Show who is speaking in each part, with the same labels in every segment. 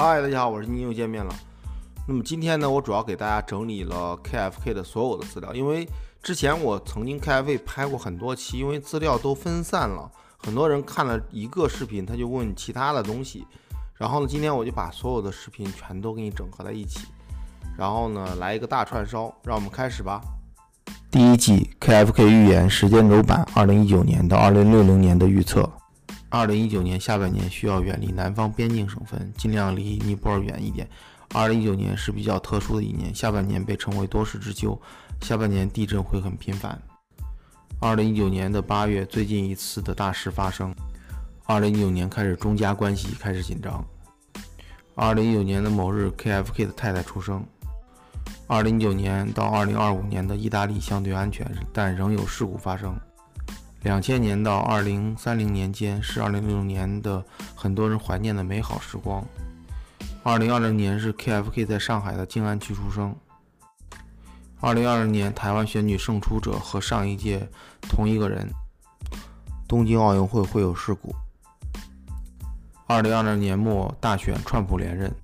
Speaker 1: 嗨，大家好，我是您又见面了。那么今天呢，我主要给大家整理了 KFK 的所有的资料，因为之前我曾经 KFK 拍过很多期，因为资料都分散了，很多人看了一个视频，他就问其他的东西。然后呢，今天我就把所有的视频全都给你整合在一起，然后呢，来一个大串烧，让我们开始吧。第一季 KFK 预言时间轴版，二零一九年到二零六零年的预测。二零一九年下半年需要远离南方边境省份，尽量离尼泊尔远一点。二零一九年是比较特殊的一年，下半年被称为多事之秋，下半年地震会很频繁。二零一九年的八月，最近一次的大事发生。二零一九年开始，中加关系开始紧张。二零一九年的某日，KFK 的太太出生。二零一九年到二零二五年的意大利相对安全，但仍有事故发生。两千年到二零三零年间是二零六零年的很多人怀念的美好时光。二零二零年是 KFK 在上海的静安区出生。二零二零年台湾选举胜出者和上一届同一个人。东京奥运会会有事故。二零二零年末大选，川普连任。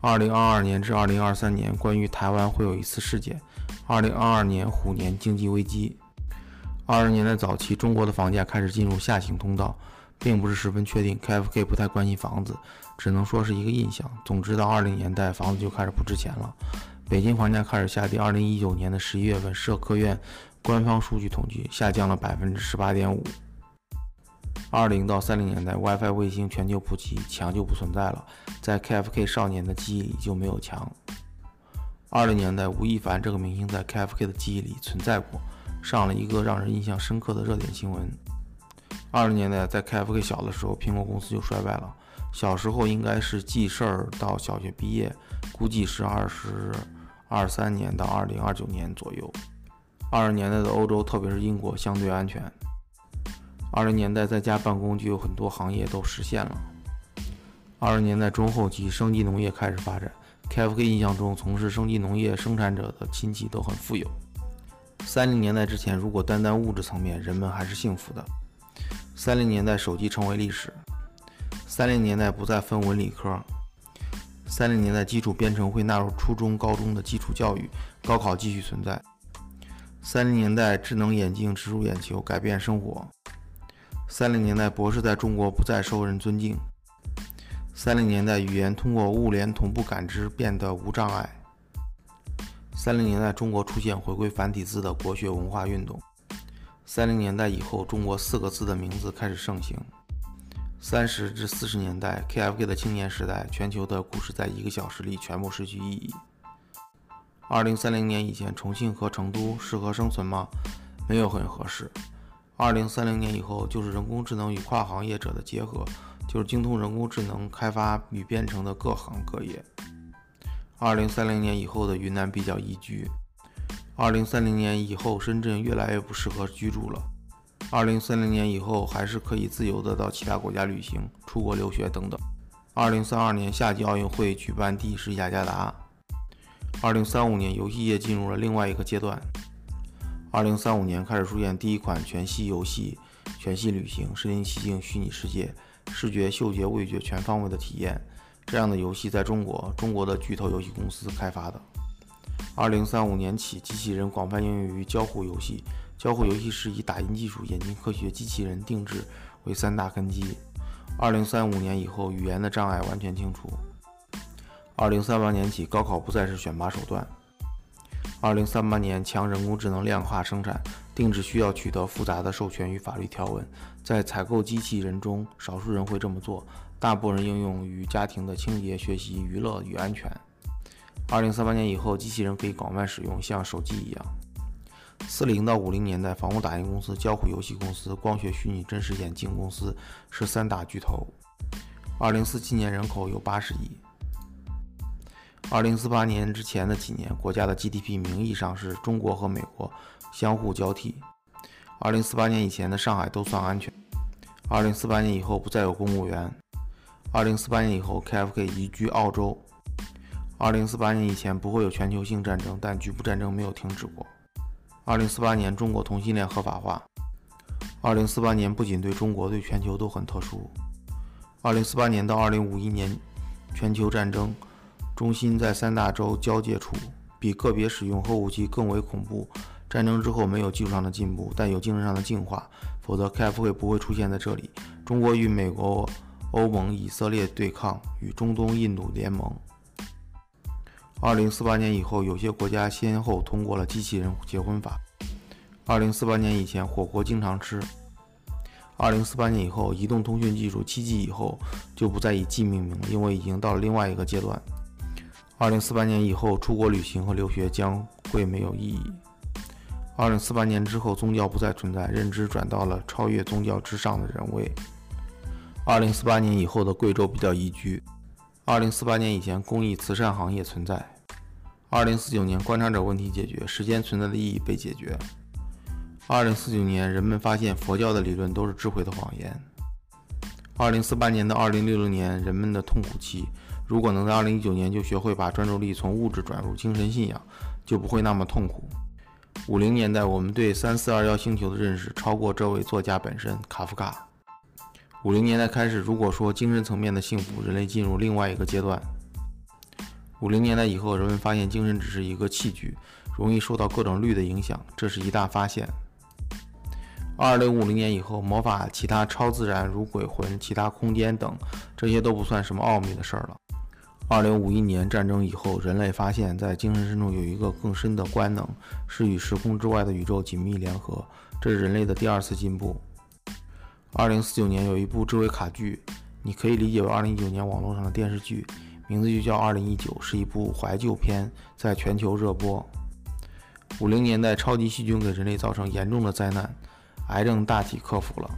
Speaker 1: 二零二二年至二零二三年关于台湾会有一次事件。二零二二年虎年经济危机。二十年代早期，中国的房价开始进入下行通道，并不是十分确定。KFK 不太关心房子，只能说是一个印象。总之，到二零年代，房子就开始不值钱了。北京房价开始下跌。二零一九年的十一月份，社科院官方数据统计，下降了百分之十八点五。二零到三零年代，WiFi 卫星全球普及，墙就不存在了。在 KFK 少年的记忆里就没有墙。二零年代，吴亦凡这个明星在 KFK 的记忆里存在过。上了一个让人印象深刻的热点新闻。二十年代，在 KFK 小的时候，苹果公司就衰败了。小时候应该是记事儿到小学毕业，估计是二十二三年到二零二九年左右。二十年代的欧洲，特别是英国，相对安全。二十年代在家办公，就有很多行业都实现了。二十年代中后期，生机农业开始发展。KFK 印象中，从事生机农业生产者的亲戚都很富有。三零年代之前，如果单单物质层面，人们还是幸福的。三零年代，手机成为历史。三零年代不再分文理科。三零年代，基础编程会纳入初中、高中的基础教育，高考继续存在。三零年代，智能眼镜植入眼球，改变生活。三零年代，博士在中国不再受人尊敬。三零年代，语言通过物联同步感知变得无障碍。三零年代，中国出现回归繁体字的国学文化运动。三零年代以后，中国四个字的名字开始盛行。三十至四十年代，KFK 的青年时代，全球的故事在一个小时里全部失去意义。二零三零年以前，重庆和成都适合生存吗？没有很合适。二零三零年以后，就是人工智能与跨行业者的结合，就是精通人工智能开发与编程的各行各业。二零三零年以后的云南比较宜居。二零三零年以后，深圳越来越不适合居住了。二零三零年以后，还是可以自由的到其他国家旅行、出国留学等等。二零三二年夏季奥运会举办地是雅加达。二零三五年，游戏业进入了另外一个阶段。二零三五年开始出现第一款全息游戏、全息旅行、身临其境虚拟世界、视觉、嗅觉、味觉全方位的体验。这样的游戏在中国，中国的巨头游戏公司开发的。二零三五年起，机器人广泛应用于交互游戏。交互游戏是以打印技术、眼镜科学、机器人定制为三大根基。二零三五年以后，语言的障碍完全清除。二零三八年起，高考不再是选拔手段。二零三八年，强人工智能量化生产，定制需要取得复杂的授权与法律条文。在采购机器人中，少数人会这么做。大部分人应用于家庭的清洁、学习、娱乐与安全。二零三八年以后，机器人可以广泛使用，像手机一样。四零到五零年代，房屋打印公司、交互游戏公司、光学虚拟真实眼镜公司是三大巨头。二零四七年人口有八十亿。二零四八年之前的几年，国家的 GDP 名义上是中国和美国相互交替。二零四八年以前的上海都算安全。二零四八年以后不再有公务员。二零四八年以后，KFK 移居澳洲。二零四八年以前不会有全球性战争，但局部战争没有停止过。二零四八年，中国同性恋合法化。二零四八年不仅对中国，对全球都很特殊。二零四八年到二零五一年全球战争中心在三大洲交界处，比个别使用核武器更为恐怖。战争之后没有技术上的进步，但有精神上的进化，否则，KFK 不会出现在这里。中国与美国、欧盟、以色列对抗，与中东、印度联盟。二零四八年以后，有些国家先后通过了机器人结婚法。二零四八年以前，火锅经常吃。二零四八年以后，移动通讯技术七 G 以后就不再以 G 命名了，因为已经到了另外一个阶段。二零四八年以后，出国旅行和留学将会没有意义。二零四八年之后，宗教不再存在，认知转到了超越宗教之上的人位。二零四八年以后的贵州比较宜居。二零四八年以前，公益慈善行业存在。二零四九年，观察者问题解决，时间存在的意义被解决。二零四九年，人们发现佛教的理论都是智慧的谎言。二零四八年到二零六零年，人们的痛苦期，如果能在二零一九年就学会把专注力从物质转入精神信仰，就不会那么痛苦。五零年代，我们对三四二幺星球的认识超过这位作家本身——卡夫卡。五零年代开始，如果说精神层面的幸福，人类进入另外一个阶段。五零年代以后，人们发现精神只是一个器具，容易受到各种律的影响，这是一大发现。二零五零年以后，魔法、其他超自然如鬼魂、其他空间等，这些都不算什么奥秘的事儿了。二零五一年战争以后，人类发现，在精神深处有一个更深的官能，是与时空之外的宇宙紧密联合，这是人类的第二次进步。二零四九年有一部智慧卡剧，你可以理解为二零一九年网络上的电视剧，名字就叫《二零一九》，是一部怀旧片，在全球热播。五零年代，超级细菌给人类造成严重的灾难，癌症大体克服了。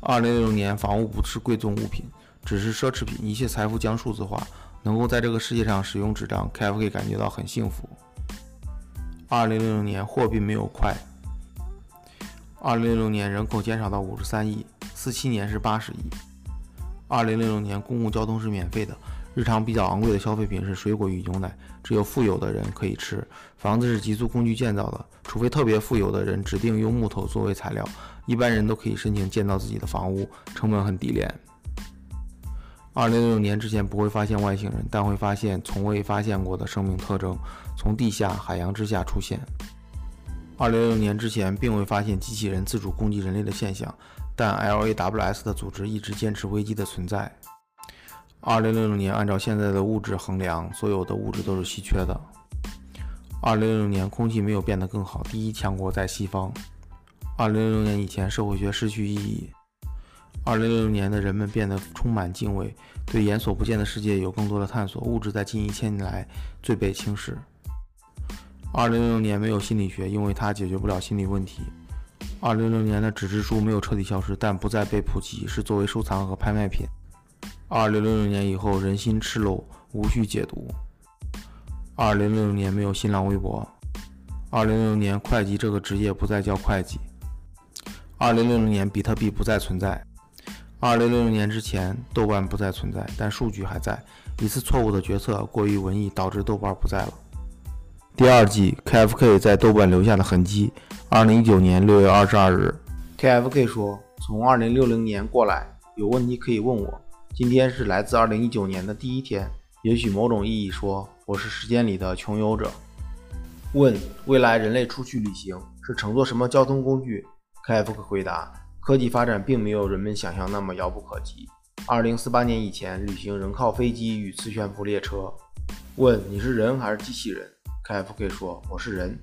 Speaker 1: 二零六零年，房屋不是贵重物品。只是奢侈品，一切财富将数字化，能够在这个世界上使用纸张，KFK 感觉到很幸福。二零六零年，货币没有快。二零六六年，人口减少到五十三亿，四七年是八十亿。二零六六年，公共交通是免费的，日常比较昂贵的消费品是水果与牛奶，只有富有的人可以吃。房子是集租工具建造的，除非特别富有的人指定用木头作为材料，一般人都可以申请建造自己的房屋，成本很低廉。二零六六年之前不会发现外星人，但会发现从未发现过的生命特征从地下、海洋之下出现。二零六六年之前并未发现机器人自主攻击人类的现象，但 LAWS 的组织一直坚持危机的存在。二零六六年按照现在的物质衡量，所有的物质都是稀缺的。二零六六年空气没有变得更好，第一强国在西方。二零六六年以前社会学失去意义。二零六六年的人们变得充满敬畏，对眼所不见的世界有更多的探索。物质在近一千年来最被轻视。二零六六年没有心理学，因为它解决不了心理问题。二零六六年的纸质书没有彻底消失，但不再被普及，是作为收藏和拍卖品。二零六六年以后，人心赤裸，无需解读。二零六六年没有新浪微博。二零六六年，会计这个职业不再叫会计。二零六六年，比特币不再存在。二零六六年之前，豆瓣不再存在，但数据还在。一次错误的决策过于文艺，导致豆瓣不在了。第二季 KFK 在豆瓣留下的痕迹。二零一九年六月二十二日，KFK 说：“从二零六零年过来，有问题可以问我。今天是来自二零一九年的第一天，也许某种意义说，我是时间里的穷游者。”问：未来人类出去旅行是乘坐什么交通工具？KFK 回答。科技发展并没有人们想象那么遥不可及。二零四八年以前，旅行仍靠飞机与磁悬浮列车。问你是人还是机器人？KFK 说我是人。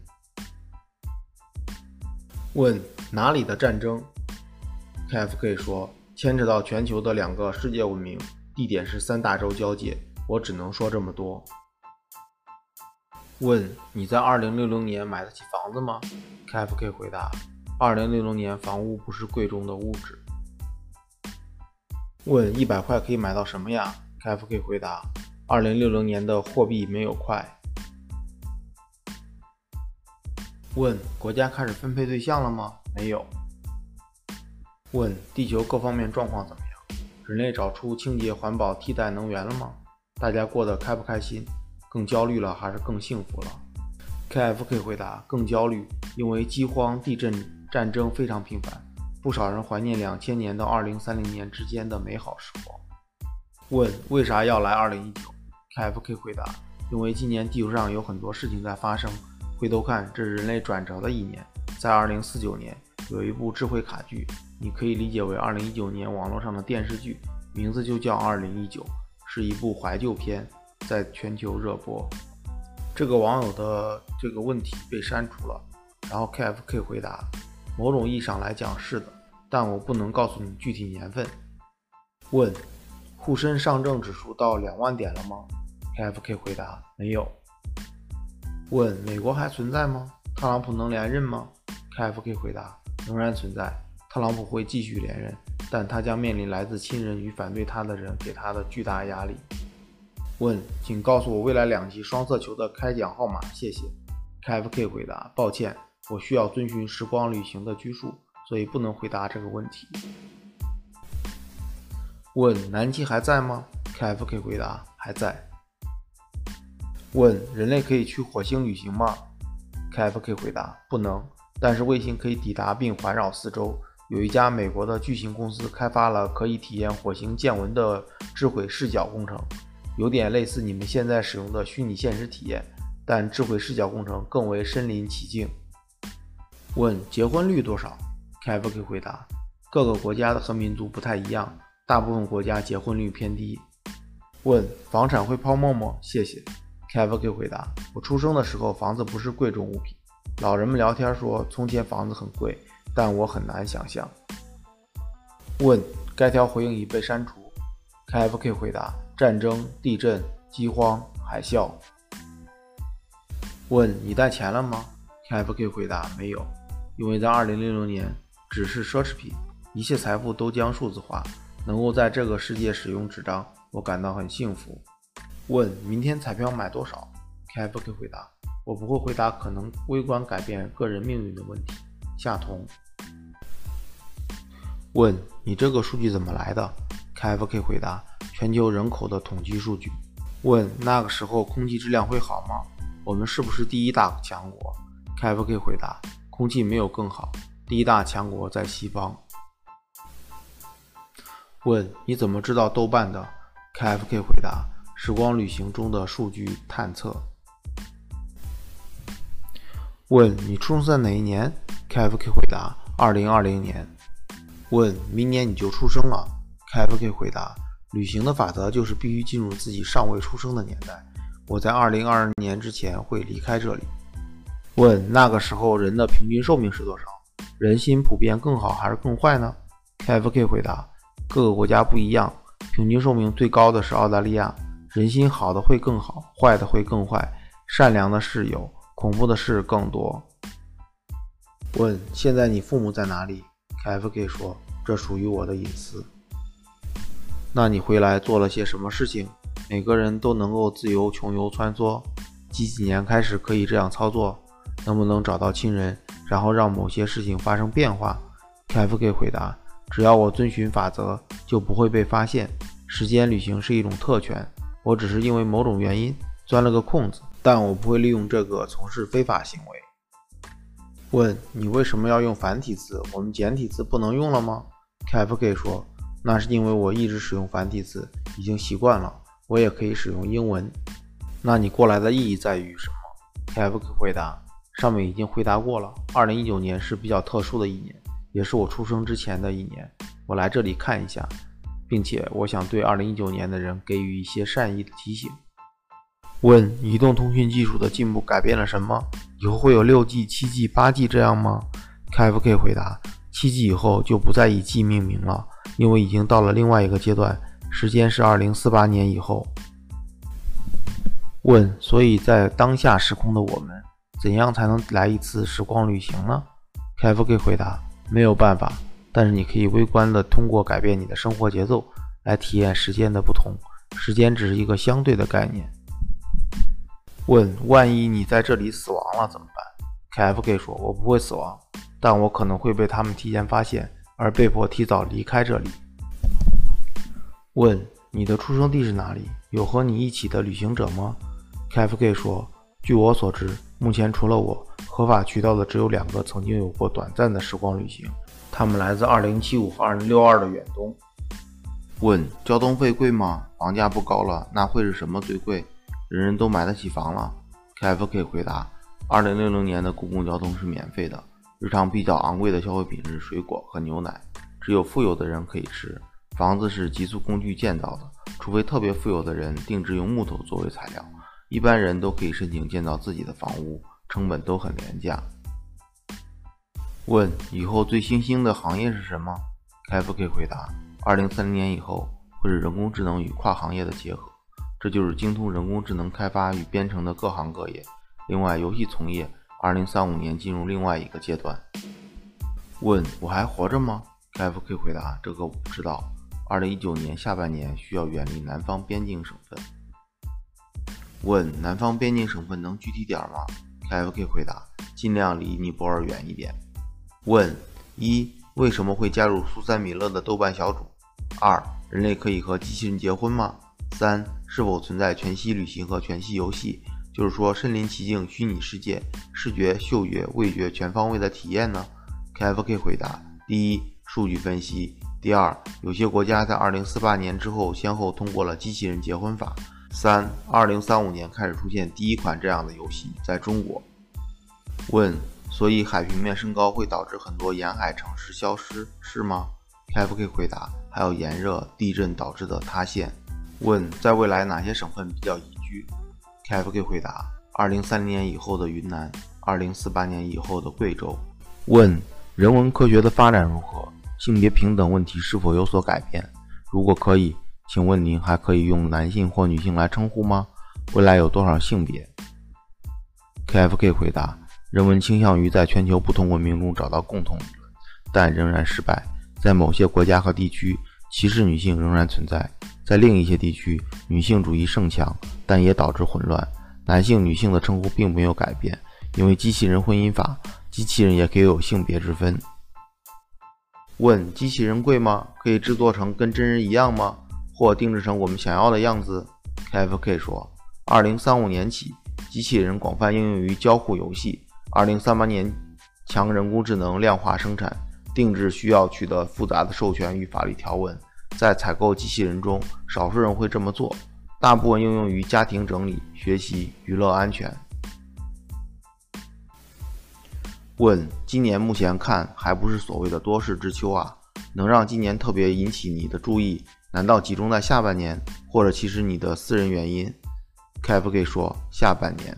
Speaker 1: 问哪里的战争？KFK 说牵扯到全球的两个世界文明，地点是三大洲交界。我只能说这么多。问你在二零六零年买得起房子吗？KFK 回答。二零六零年，房屋不是贵重的物质。问一百块可以买到什么呀？KFK 回答：二零六零年的货币没有块。问国家开始分配对象了吗？没有。问地球各方面状况怎么样？人类找出清洁环保替代能源了吗？大家过得开不开心？更焦虑了还是更幸福了？KFK 回答：更焦虑，因为饥荒、地震。战争非常频繁，不少人怀念两千年到二零三零年之间的美好时光。问为啥要来 2019？KFK 回答：因为今年地球上有很多事情在发生。回头看，这是人类转折的一年。在2049年，有一部智慧卡剧，你可以理解为2019年网络上的电视剧，名字就叫2019，是一部怀旧片，在全球热播。这个网友的这个问题被删除了。然后 KFK 回答：某种意义上来讲是的，但我不能告诉你具体年份。问：沪深上证指数到两万点了吗？KFK 回答：没有。问：美国还存在吗？特朗普能连任吗？KFK 回答：仍然存在，特朗普会继续连任，但他将面临来自亲人与反对他的人给他的巨大压力。问：请告诉我未来两期双色球的开奖号码，谢谢。KFK 回答：抱歉，我需要遵循时光旅行的拘束，所以不能回答这个问题。问：南极还在吗？KFK 回答：还在。问：人类可以去火星旅行吗？KFK 回答：不能。但是卫星可以抵达并环绕四周。有一家美国的巨型公司开发了可以体验火星见闻的智慧视角工程，有点类似你们现在使用的虚拟现实体验，但智慧视角工程更为身临其境。问：结婚率多少？KFK 回答：各个国家的和民族不太一样，大部分国家结婚率偏低。问：房产会泡沫吗？谢谢。KFK 回答：我出生的时候房子不是贵重物品。老人们聊天说，从前房子很贵，但我很难想象。问：该条回应已被删除。KFK 回答：战争、地震、饥荒、海啸。问：你带钱了吗？KFK 回答：没有，因为在2066年，纸是奢侈品，一切财富都将数字化。能够在这个世界使用纸张，我感到很幸福。问：明天彩票买多少？KFK 回答。我不会回答可能微观改变个人命运的问题。夏彤问你这个数据怎么来的？KFK 回答：全球人口的统计数据。问那个时候空气质量会好吗？我们是不是第一大强国？KFK 回答：空气没有更好，第一大强国在西方。问你怎么知道豆瓣的？KFK 回答：时光旅行中的数据探测。问你出生在哪一年？KFK 回答：二零二零年。问明年你就出生了？KFK 回答：旅行的法则就是必须进入自己尚未出生的年代。我在二零二二年之前会离开这里。问那个时候人的平均寿命是多少？人心普遍更好还是更坏呢？KFK 回答：各个国家不一样，平均寿命最高的是澳大利亚，人心好的会更好，坏的会更坏，善良的是有。恐怖的事更多。问：现在你父母在哪里？KFK 说：这属于我的隐私。那你回来做了些什么事情？每个人都能够自由穷游穿梭，几几年开始可以这样操作？能不能找到亲人，然后让某些事情发生变化？KFK 回答：只要我遵循法则，就不会被发现。时间旅行是一种特权，我只是因为某种原因钻了个空子。但我不会利用这个从事非法行为。问你为什么要用繁体字？我们简体字不能用了吗？KFK 说，那是因为我一直使用繁体字，已经习惯了。我也可以使用英文。那你过来的意义在于什么？KFK 回答，上面已经回答过了。2019年是比较特殊的一年，也是我出生之前的一年。我来这里看一下，并且我想对2019年的人给予一些善意的提醒。问移动通讯技术的进步改变了什么？以后会有六 G、七 G、八 G 这样吗？KFK 回答：七 G 以后就不再以 G 命名了，因为已经到了另外一个阶段，时间是二零四八年以后。问所以在当下时空的我们，怎样才能来一次时光旅行呢？KFK 回答：没有办法，但是你可以微观的通过改变你的生活节奏来体验时间的不同。时间只是一个相对的概念。问：万一你在这里死亡了怎么办？KFK 说：“我不会死亡，但我可能会被他们提前发现，而被迫提早离开这里。”问：你的出生地是哪里？有和你一起的旅行者吗？KFK 说：“据我所知，目前除了我，合法渠道的只有两个曾经有过短暂的时光旅行，他们来自2075和2062的远东。”问：交通费贵吗房价不高了，那会是什么最贵？人人都买得起房了？KFK 回答：二零六零年的公共交通是免费的，日常比较昂贵的消费品是水果和牛奶，只有富有的人可以吃。房子是急速工具建造的，除非特别富有的人定制用木头作为材料，一般人都可以申请建造自己的房屋，成本都很廉价。问：以后最新兴的行业是什么？KFK 回答：二零三零年以后会是人工智能与跨行业的结合，这就是精通人工智能开发与编程的各行各业。另外，游戏从业二零三五年进入另外一个阶段。问：我还活着吗？KFK 回答：这个我不知道。二零一九年下半年需要远离南方边境省份。问：南方边境省份能具体点吗？KFK 回答：尽量离尼泊尔远一点。问一：为什么会加入苏珊·米勒的豆瓣小组？二：人类可以和机器人结婚吗？三：是否存在全息旅行和全息游戏，就是说身临其境虚拟世界，视觉、嗅觉、味觉全方位的体验呢？KFK 回答：第一，数据分析；第二，有些国家在2048年之后先后通过了机器人结婚法；三，2035年开始出现第一款这样的游戏，在中国。问。所以海平面升高会导致很多沿海城市消失，是吗？KFK 回答：还有炎热、地震导致的塌陷。问：在未来哪些省份比较宜居？KFK 回答：二零三零年以后的云南，二零四八年以后的贵州。问：人文科学的发展如何？性别平等问题是否有所改变？如果可以，请问您还可以用男性或女性来称呼吗？未来有多少性别？KFK 回答。人们倾向于在全球不同文明中找到共同理论，但仍然失败。在某些国家和地区，歧视女性仍然存在；在另一些地区，女性主义盛强，但也导致混乱。男性、女性的称呼并没有改变，因为机器人婚姻法，机器人也可以有性别之分。问：机器人贵吗？可以制作成跟真人一样吗？或定制成我们想要的样子？KFK 说：二零三五年起，机器人广泛应用于交互游戏。二零三八年，强人工智能量化生产定制需要取得复杂的授权与法律条文。在采购机器人中，少数人会这么做，大部分应用于家庭整理、学习、娱乐、安全。问：今年目前看还不是所谓的多事之秋啊？能让今年特别引起你的注意？难道集中在下半年，或者其实你的私人原因？KFK 说：下半年。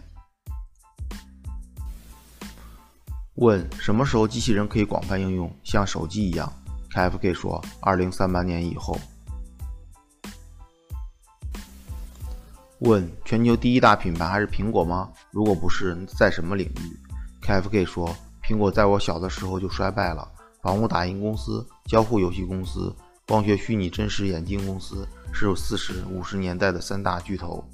Speaker 1: 问什么时候机器人可以广泛应用，像手机一样？KFK 说，二零三八年以后。问全球第一大品牌还是苹果吗？如果不是，在什么领域？KFK 说，苹果在我小的时候就衰败了。房屋打印公司、交互游戏公司、光学虚拟真实眼镜公司是四十五十年代的三大巨头。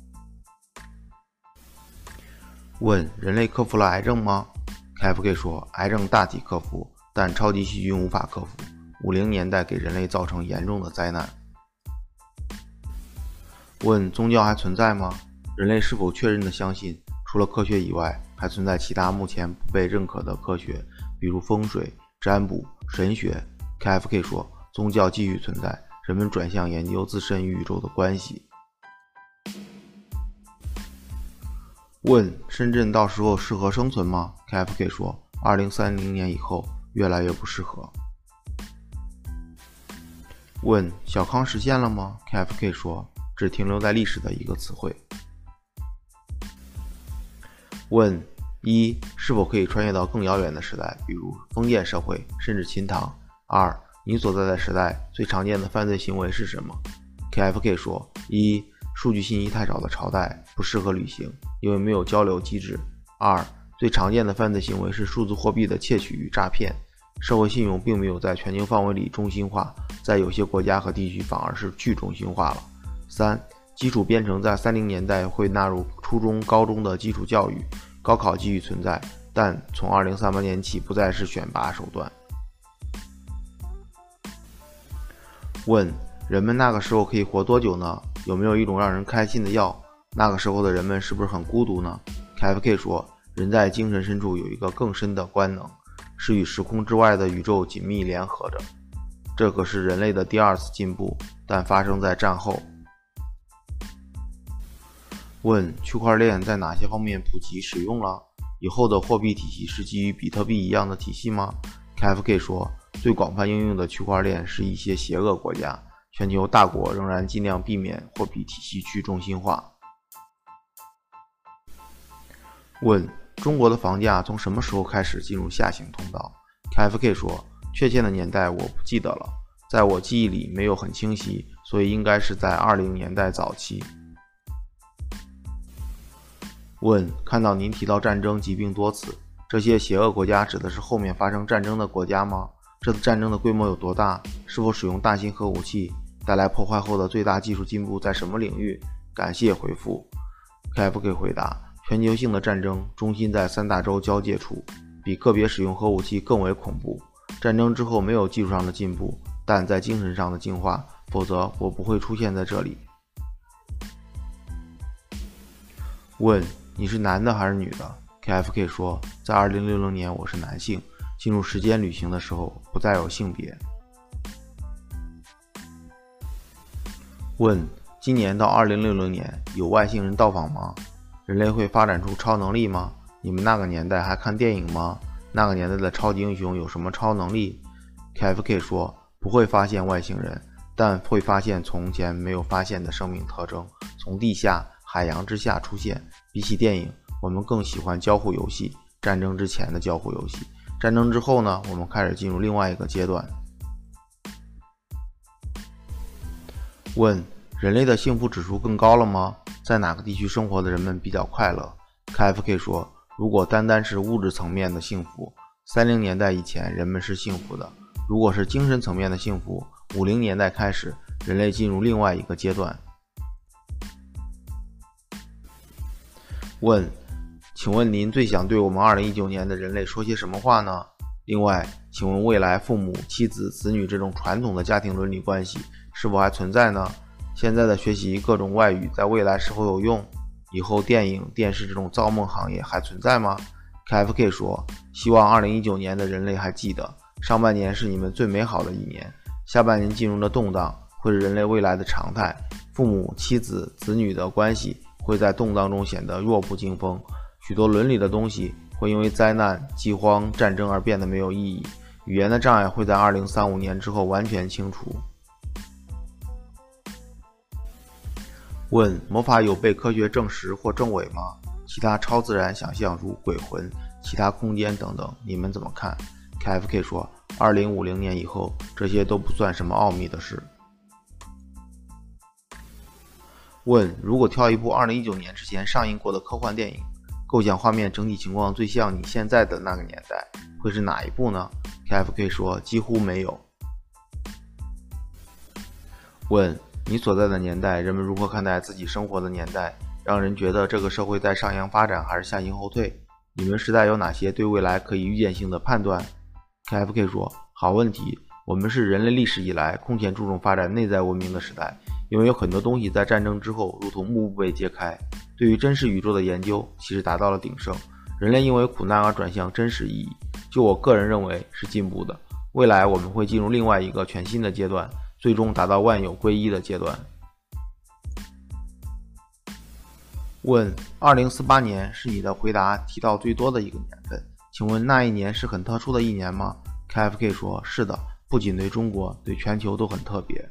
Speaker 1: 问人类克服了癌症吗？KFK 说：“癌症大体克服，但超级细菌无法克服。五零年代给人类造成严重的灾难。”问：宗教还存在吗？人类是否确认的相信，除了科学以外，还存在其他目前不被认可的科学，比如风水、占卜、神学？KFK 说：“宗教继续存在，人们转向研究自身与宇宙的关系。”问深圳到时候适合生存吗？KFK 说，二零三零年以后越来越不适合。问小康实现了吗？KFK 说，只停留在历史的一个词汇。问一是否可以穿越到更遥远的时代，比如封建社会，甚至秦唐？二你所在的时代最常见的犯罪行为是什么？KFK 说一。数据信息太少的朝代不适合旅行，因为没有交流机制。二、最常见的犯罪行为是数字货币的窃取与诈骗。社会信用并没有在全球范围里中心化，在有些国家和地区反而是去中心化了。三、基础编程在三零年代会纳入初中、高中的基础教育，高考继续存在，但从二零三八年起不再是选拔手段。问。人们那个时候可以活多久呢？有没有一种让人开心的药？那个时候的人们是不是很孤独呢？KFK 说，人在精神深处有一个更深的官能，是与时空之外的宇宙紧密联合着。这可是人类的第二次进步，但发生在战后。问：区块链在哪些方面普及使用了？以后的货币体系是基于比特币一样的体系吗？KFK 说，最广泛应用的区块链是一些邪恶国家，全球大国仍然尽量避免货币体系去中心化。问：中国的房价从什么时候开始进入下行通道？KFK 说，确切的年代我不记得了，在我记忆里没有很清晰，所以应该是在二零年代早期。问：看到您提到战争、疾病多次，这些邪恶国家指的是后面发生战争的国家吗？这次战争的规模有多大？是否使用大型核武器？带来破坏后的最大技术进步在什么领域？感谢回复。KFK 回答：全球性的战争中心在三大洲交界处，比个别使用核武器更为恐怖。战争之后没有技术上的进步，但在精神上的进化，否则我不会出现在这里。问。你是男的还是女的？KFK 说，在2060年我是男性，进入时间旅行的时候不再有性别。问：今年到2060年有外星人到访吗？人类会发展出超能力吗？你们那个年代还看电影吗？那个年代的超级英雄有什么超能力？KFK 说，不会发现外星人，但会发现从前没有发现的生命特征，从地下。海洋之下出现。比起电影，我们更喜欢交互游戏。战争之前的交互游戏，战争之后呢？我们开始进入另外一个阶段。问：人类的幸福指数更高了吗？在哪个地区生活的人们比较快乐？KFK 说：如果单单是物质层面的幸福，三零年代以前人们是幸福的；如果是精神层面的幸福，五零年代开始，人类进入另外一个阶段。问，请问您最想对我们二零一九年的人类说些什么话呢？另外，请问未来父母、妻子、子女这种传统的家庭伦理关系是否还存在呢？现在的学习各种外语在未来是否有用？以后电影、电视这种造梦行业还存在吗？KFK 说，希望二零一九年的人类还记得，上半年是你们最美好的一年，下半年进入的动荡会是人类未来的常态，父母、妻子、子女的关系。会在动荡中显得弱不禁风，许多伦理的东西会因为灾难、饥荒、战争而变得没有意义，语言的障碍会在二零三五年之后完全清除。问：魔法有被科学证实或证伪吗？其他超自然想象如鬼魂、其他空间等等，你们怎么看？KFK 说：二零五零年以后，这些都不算什么奥秘的事。问：如果挑一部二零一九年之前上映过的科幻电影，构想画面整体情况最像你现在的那个年代，会是哪一部呢？KFK 说：几乎没有。问：你所在的年代，人们如何看待自己生活的年代？让人觉得这个社会在上扬发展还是下行后退？你们时代有哪些对未来可以预见性的判断？KFK 说：好问题。我们是人类历史以来空前注重发展内在文明的时代。因为有很多东西在战争之后如同幕布被揭开，对于真实宇宙的研究其实达到了鼎盛。人类因为苦难而转向真实意义，就我个人认为是进步的。未来我们会进入另外一个全新的阶段，最终达到万有归一的阶段。问：二零四八年是你的回答提到最多的一个年份，请问那一年是很特殊的一年吗？KFK 说：是的，不仅对中国，对全球都很特别。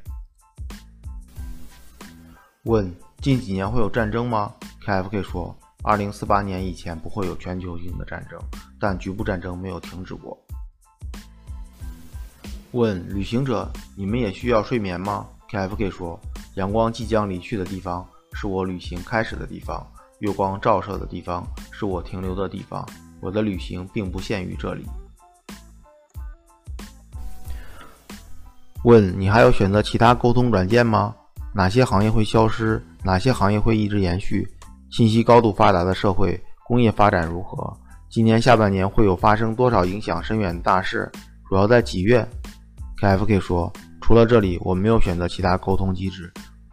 Speaker 1: 问：近几年会有战争吗？KFK 说，二零四八年以前不会有全球性的战争，但局部战争没有停止过。问：旅行者，你们也需要睡眠吗？KFK 说，阳光即将离去的地方是我旅行开始的地方，月光照射的地方是我停留的地方，我的旅行并不限于这里。问：你还有选择其他沟通软件吗？哪些行业会消失？哪些行业会一直延续？信息高度发达的社会，工业发展如何？今年下半年会有发生多少影响深远的大事？主要在几月？KFK 说，除了这里，我没有选择其他沟通机制，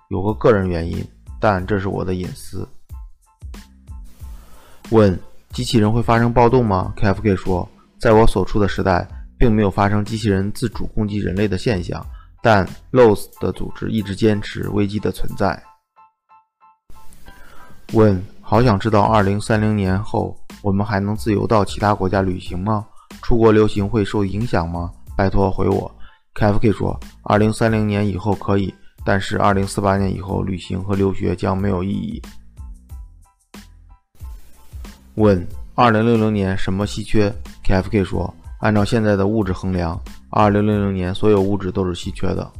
Speaker 1: 有个个人原因，但这是我的隐私。问：机器人会发生暴动吗？KFK 说，在我所处的时代，并没有发生机器人自主攻击人类的现象。但 LOS 的组织一直坚持危机的存在。问：好想知道二零三零年后我们还能自由到其他国家旅行吗？出国留行会受影响吗？拜托回我。KFK 说：二零三零年以后可以，但是二零四八年以后旅行和留学将没有意义。问：二零六零年什么稀缺？KFK 说：按照现在的物质衡量，二零零零年所有物质都是稀缺的。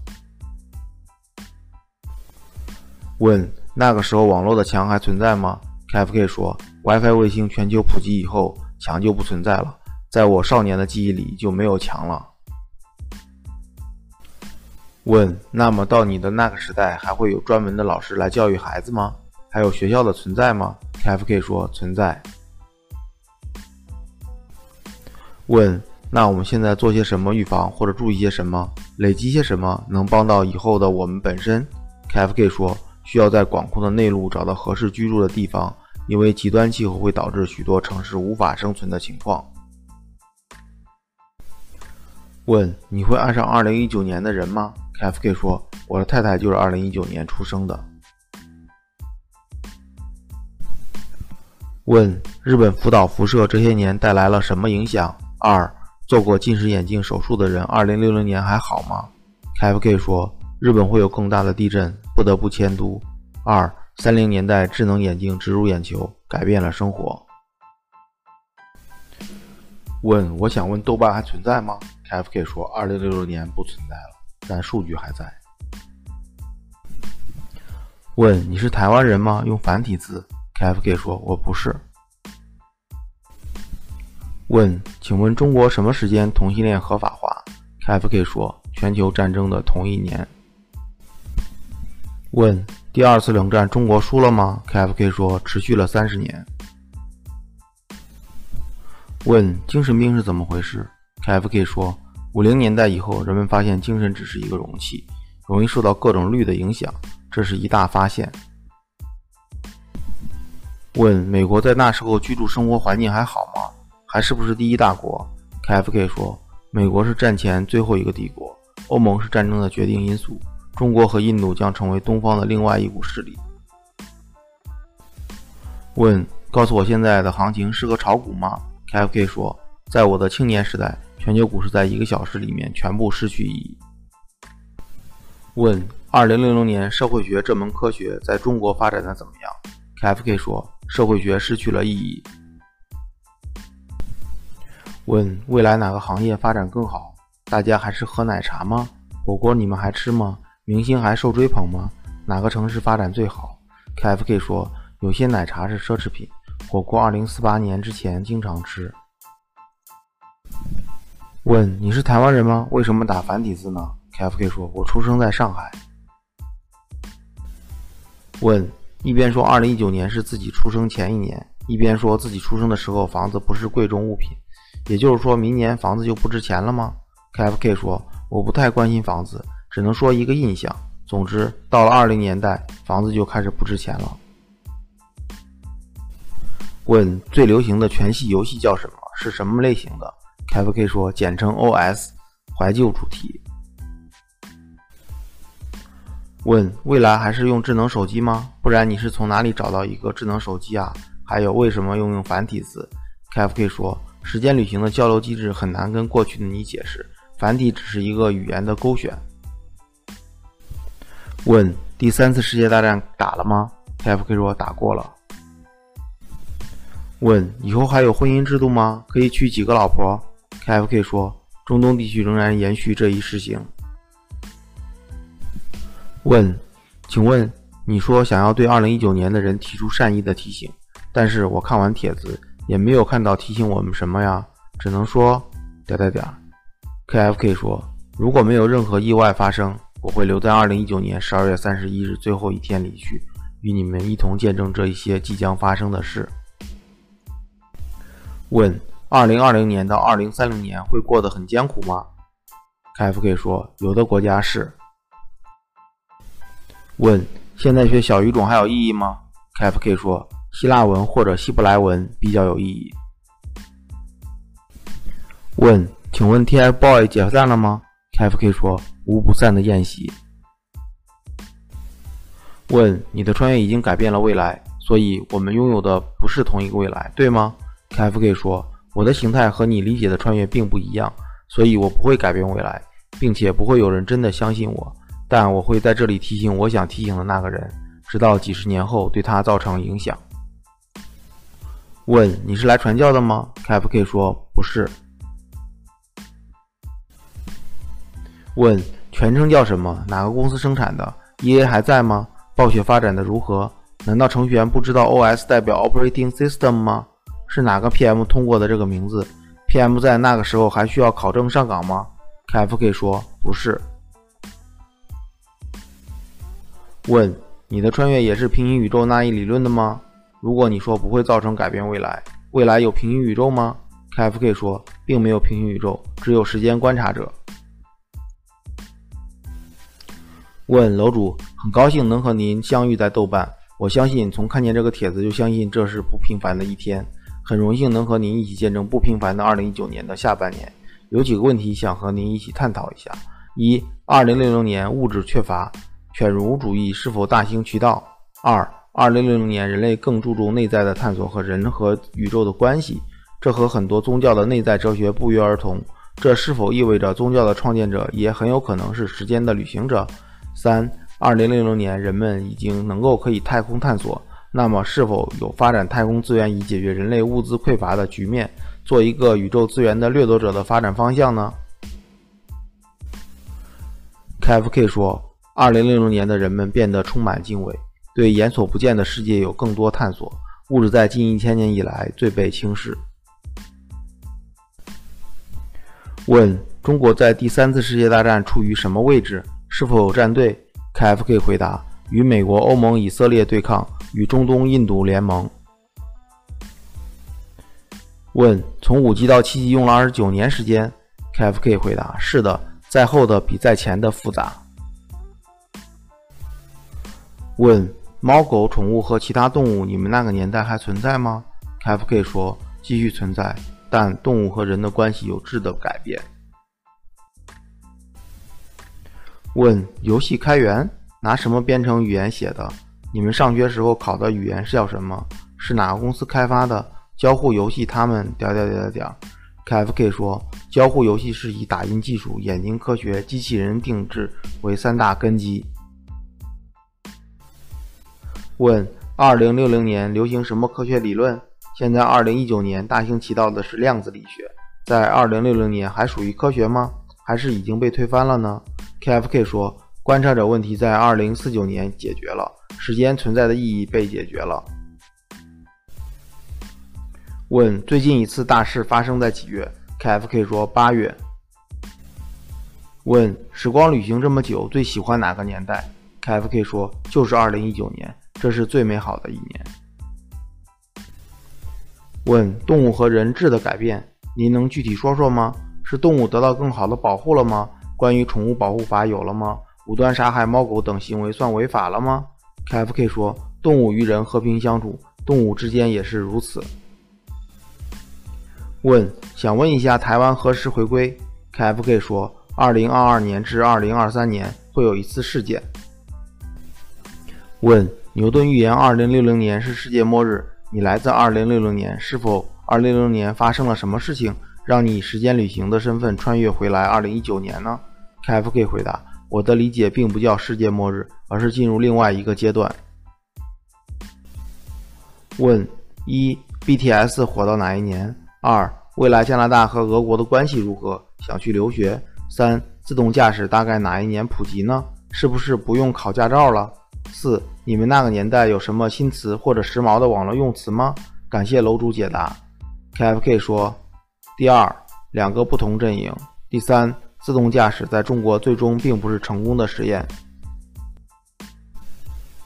Speaker 1: 问：那个时候网络的墙还存在吗？KFK 说：WiFi 卫星全球普及以后，墙就不存在了。在我少年的记忆里就没有墙了。问：那么到你的那个时代，还会有专门的老师来教育孩子吗？还有学校的存在吗？KFK 说：存在。问：那我们现在做些什么预防，或者注意些什么，累积些什么，能帮到以后的我们本身？KFK 说：需要在广阔的内陆找到合适居住的地方，因为极端气候会导致许多城市无法生存的情况。问：你会爱上二零一九年的人吗？KFK 说：我的太太就是二零一九年出生的。问：日本福岛辐射这些年带来了什么影响？二、做过近视眼镜手术的人，二零六零年还好吗？KFK 说：日本会有更大的地震，不得不迁都。二、三零年代智能眼镜植入眼球，改变了生活。问：我想问豆瓣还存在吗？KFK 说：“二零六六年不存在了，但数据还在。”问：“你是台湾人吗？用繁体字？”KFK 说：“我不是。”问：“请问中国什么时间同性恋合法化？”KFK 说：“全球战争的同一年。”问：“第二次冷战中国输了吗？”KFK 说：“持续了三十年。”问：精神病是怎么回事？KFK 说，五零年代以后，人们发现精神只是一个容器，容易受到各种氯的影响，这是一大发现。问：美国在那时候居住生活环境还好吗？还是不是第一大国？KFK 说，美国是战前最后一个帝国，欧盟是战争的决定因素，中国和印度将成为东方的另外一股势力。问：告诉我现在的行情适合炒股吗？KFK 说，在我的青年时代。全球股市在一个小时里面全部失去意义。问：二零零零年社会学这门科学在中国发展的怎么样？KFK 说：社会学失去了意义。问：未来哪个行业发展更好？大家还是喝奶茶吗？火锅你们还吃吗？明星还受追捧吗？哪个城市发展最好？KFK 说：有些奶茶是奢侈品，火锅二零四八年之前经常吃。问你是台湾人吗？为什么打繁体字呢？KFK 说：“我出生在上海。”问一边说二零一九年是自己出生前一年，一边说自己出生的时候房子不是贵重物品，也就是说明年房子就不值钱了吗？KFK 说：“我不太关心房子，只能说一个印象。总之，到了二零年代，房子就开始不值钱了。”问最流行的全系游戏叫什么？是什么类型的？KFK 说，简称 OS，怀旧主题。问未来还是用智能手机吗？不然你是从哪里找到一个智能手机啊？还有为什么用用繁体字？KFK 说，时间旅行的交流机制很难跟过去的你解释，繁体只是一个语言的勾选。问第三次世界大战打了吗？KFK 说打过了。问以后还有婚姻制度吗？可以娶几个老婆？KFK 说：“中东地区仍然延续这一实行。”问：“请问你说想要对2019年的人提出善意的提醒，但是我看完帖子也没有看到提醒我们什么呀？只能说点点点。”KFK 说：“如果没有任何意外发生，我会留在2019年12月31日最后一天离去，与你们一同见证这一些即将发生的事。”问。二零二零年到二零三零年会过得很艰苦吗？KFK 说，有的国家是。问：现在学小语种还有意义吗？KFK 说，希腊文或者希伯来文比较有意义。问：请问 TFBOY 解散了吗？KFK 说，无不散的宴席。问：你的穿越已经改变了未来，所以我们拥有的不是同一个未来，对吗？KFK 说：“我的形态和你理解的穿越并不一样，所以我不会改变未来，并且不会有人真的相信我。但我会在这里提醒我想提醒的那个人，直到几十年后对他造成影响。”问：“你是来传教的吗？”KFK 说：“不是。”问：全称叫什么？哪个公司生产的？EA 还在吗？暴雪发展的如何？难道程序员不知道 OS 代表 Operating System 吗？是哪个 PM 通过的这个名字？PM 在那个时候还需要考证上岗吗？KFK 说：不是。问：你的穿越也是平行宇宙那一理论的吗？如果你说不会造成改变未来，未来有平行宇宙吗？KFK 说：并没有平行宇宙，只有时间观察者。问楼主，很高兴能和您相遇在豆瓣。我相信从看见这个帖子就相信这是不平凡的一天。很荣幸能和您一起见证不平凡的2019年的下半年。有几个问题想和您一起探讨一下：一、2060年物质缺乏，犬儒主义是否大行其道？二、2060年人类更注重内在的探索和人和宇宙的关系，这和很多宗教的内在哲学不约而同。这是否意味着宗教的创建者也很有可能是时间的旅行者？三，二零零零年，人们已经能够可以太空探索，那么是否有发展太空资源以解决人类物资匮乏的局面，做一个宇宙资源的掠夺者的发展方向呢？KFK 说，二零零零年的人们变得充满敬畏，对眼所不见的世界有更多探索，物质在近一千年以来最被轻视。问：中国在第三次世界大战处于什么位置？是否有战队？KFK 回答：与美国、欧盟、以色列对抗，与中东、印度联盟。问：从五 G 到七 G 用了二十九年时间？KFK 回答：是的，在后的比在前的复杂。问：猫狗宠物和其他动物，你们那个年代还存在吗？KFK 说：继续存在，但动物和人的关系有质的改变。问游戏开源拿什么编程语言写的？你们上学时候考的语言是叫什么？是哪个公司开发的？交互游戏他们点点点点点。KFK 说，交互游戏是以打印技术、眼睛科学、机器人定制为三大根基。问二零六零年流行什么科学理论？现在二零一九年大行其道的是量子力学，在二零六零年还属于科学吗？还是已经被推翻了呢？KFK 说：“观察者问题在2049年解决了，时间存在的意义被解决了。”问：“最近一次大事发生在几月？”KFK 说：“八月。”问：“时光旅行这么久，最喜欢哪个年代？”KFK 说：“就是2019年，这是最美好的一年。”问：“动物和人质的改变，您能具体说说吗？是动物得到更好的保护了吗？”关于宠物保护法有了吗？无端杀害猫狗等行为算违法了吗？KFK 说，动物与人和平相处，动物之间也是如此。问，想问一下台湾何时回归？KFK 说，二零二二年至二零二三年会有一次事件。问，牛顿预言二零六零年是世界末日，你来自二零六零年，是否二零六零年发生了什么事情？让你以时间旅行的身份穿越回来，二零一九年呢？KFK 回答：我的理解并不叫世界末日，而是进入另外一个阶段。问：一、BTS 火到哪一年？二、未来加拿大和俄国的关系如何？想去留学。三、自动驾驶大概哪一年普及呢？是不是不用考驾照了？四、你们那个年代有什么新词或者时髦的网络用词吗？感谢楼主解答。KFK 说。第二，两个不同阵营。第三，自动驾驶在中国最终并不是成功的实验。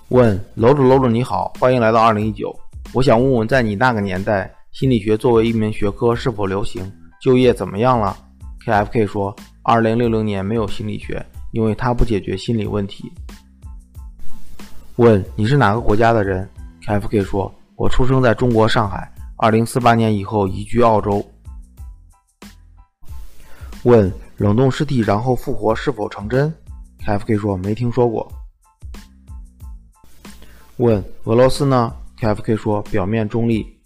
Speaker 1: 问楼主，楼主你好，欢迎来到二零一九。我想问问，在你那个年代，心理学作为一门学科是否流行？就业怎么样了？KFK 说，二零六零年没有心理学，因为它不解决心理问题。问你是哪个国家的人？KFK 说，我出生在中国上海，二零四八年以后移居澳洲。问冷冻尸体然后复活是否成真？KFK 说没听说过。问俄罗斯呢？？KFK 说表面中立。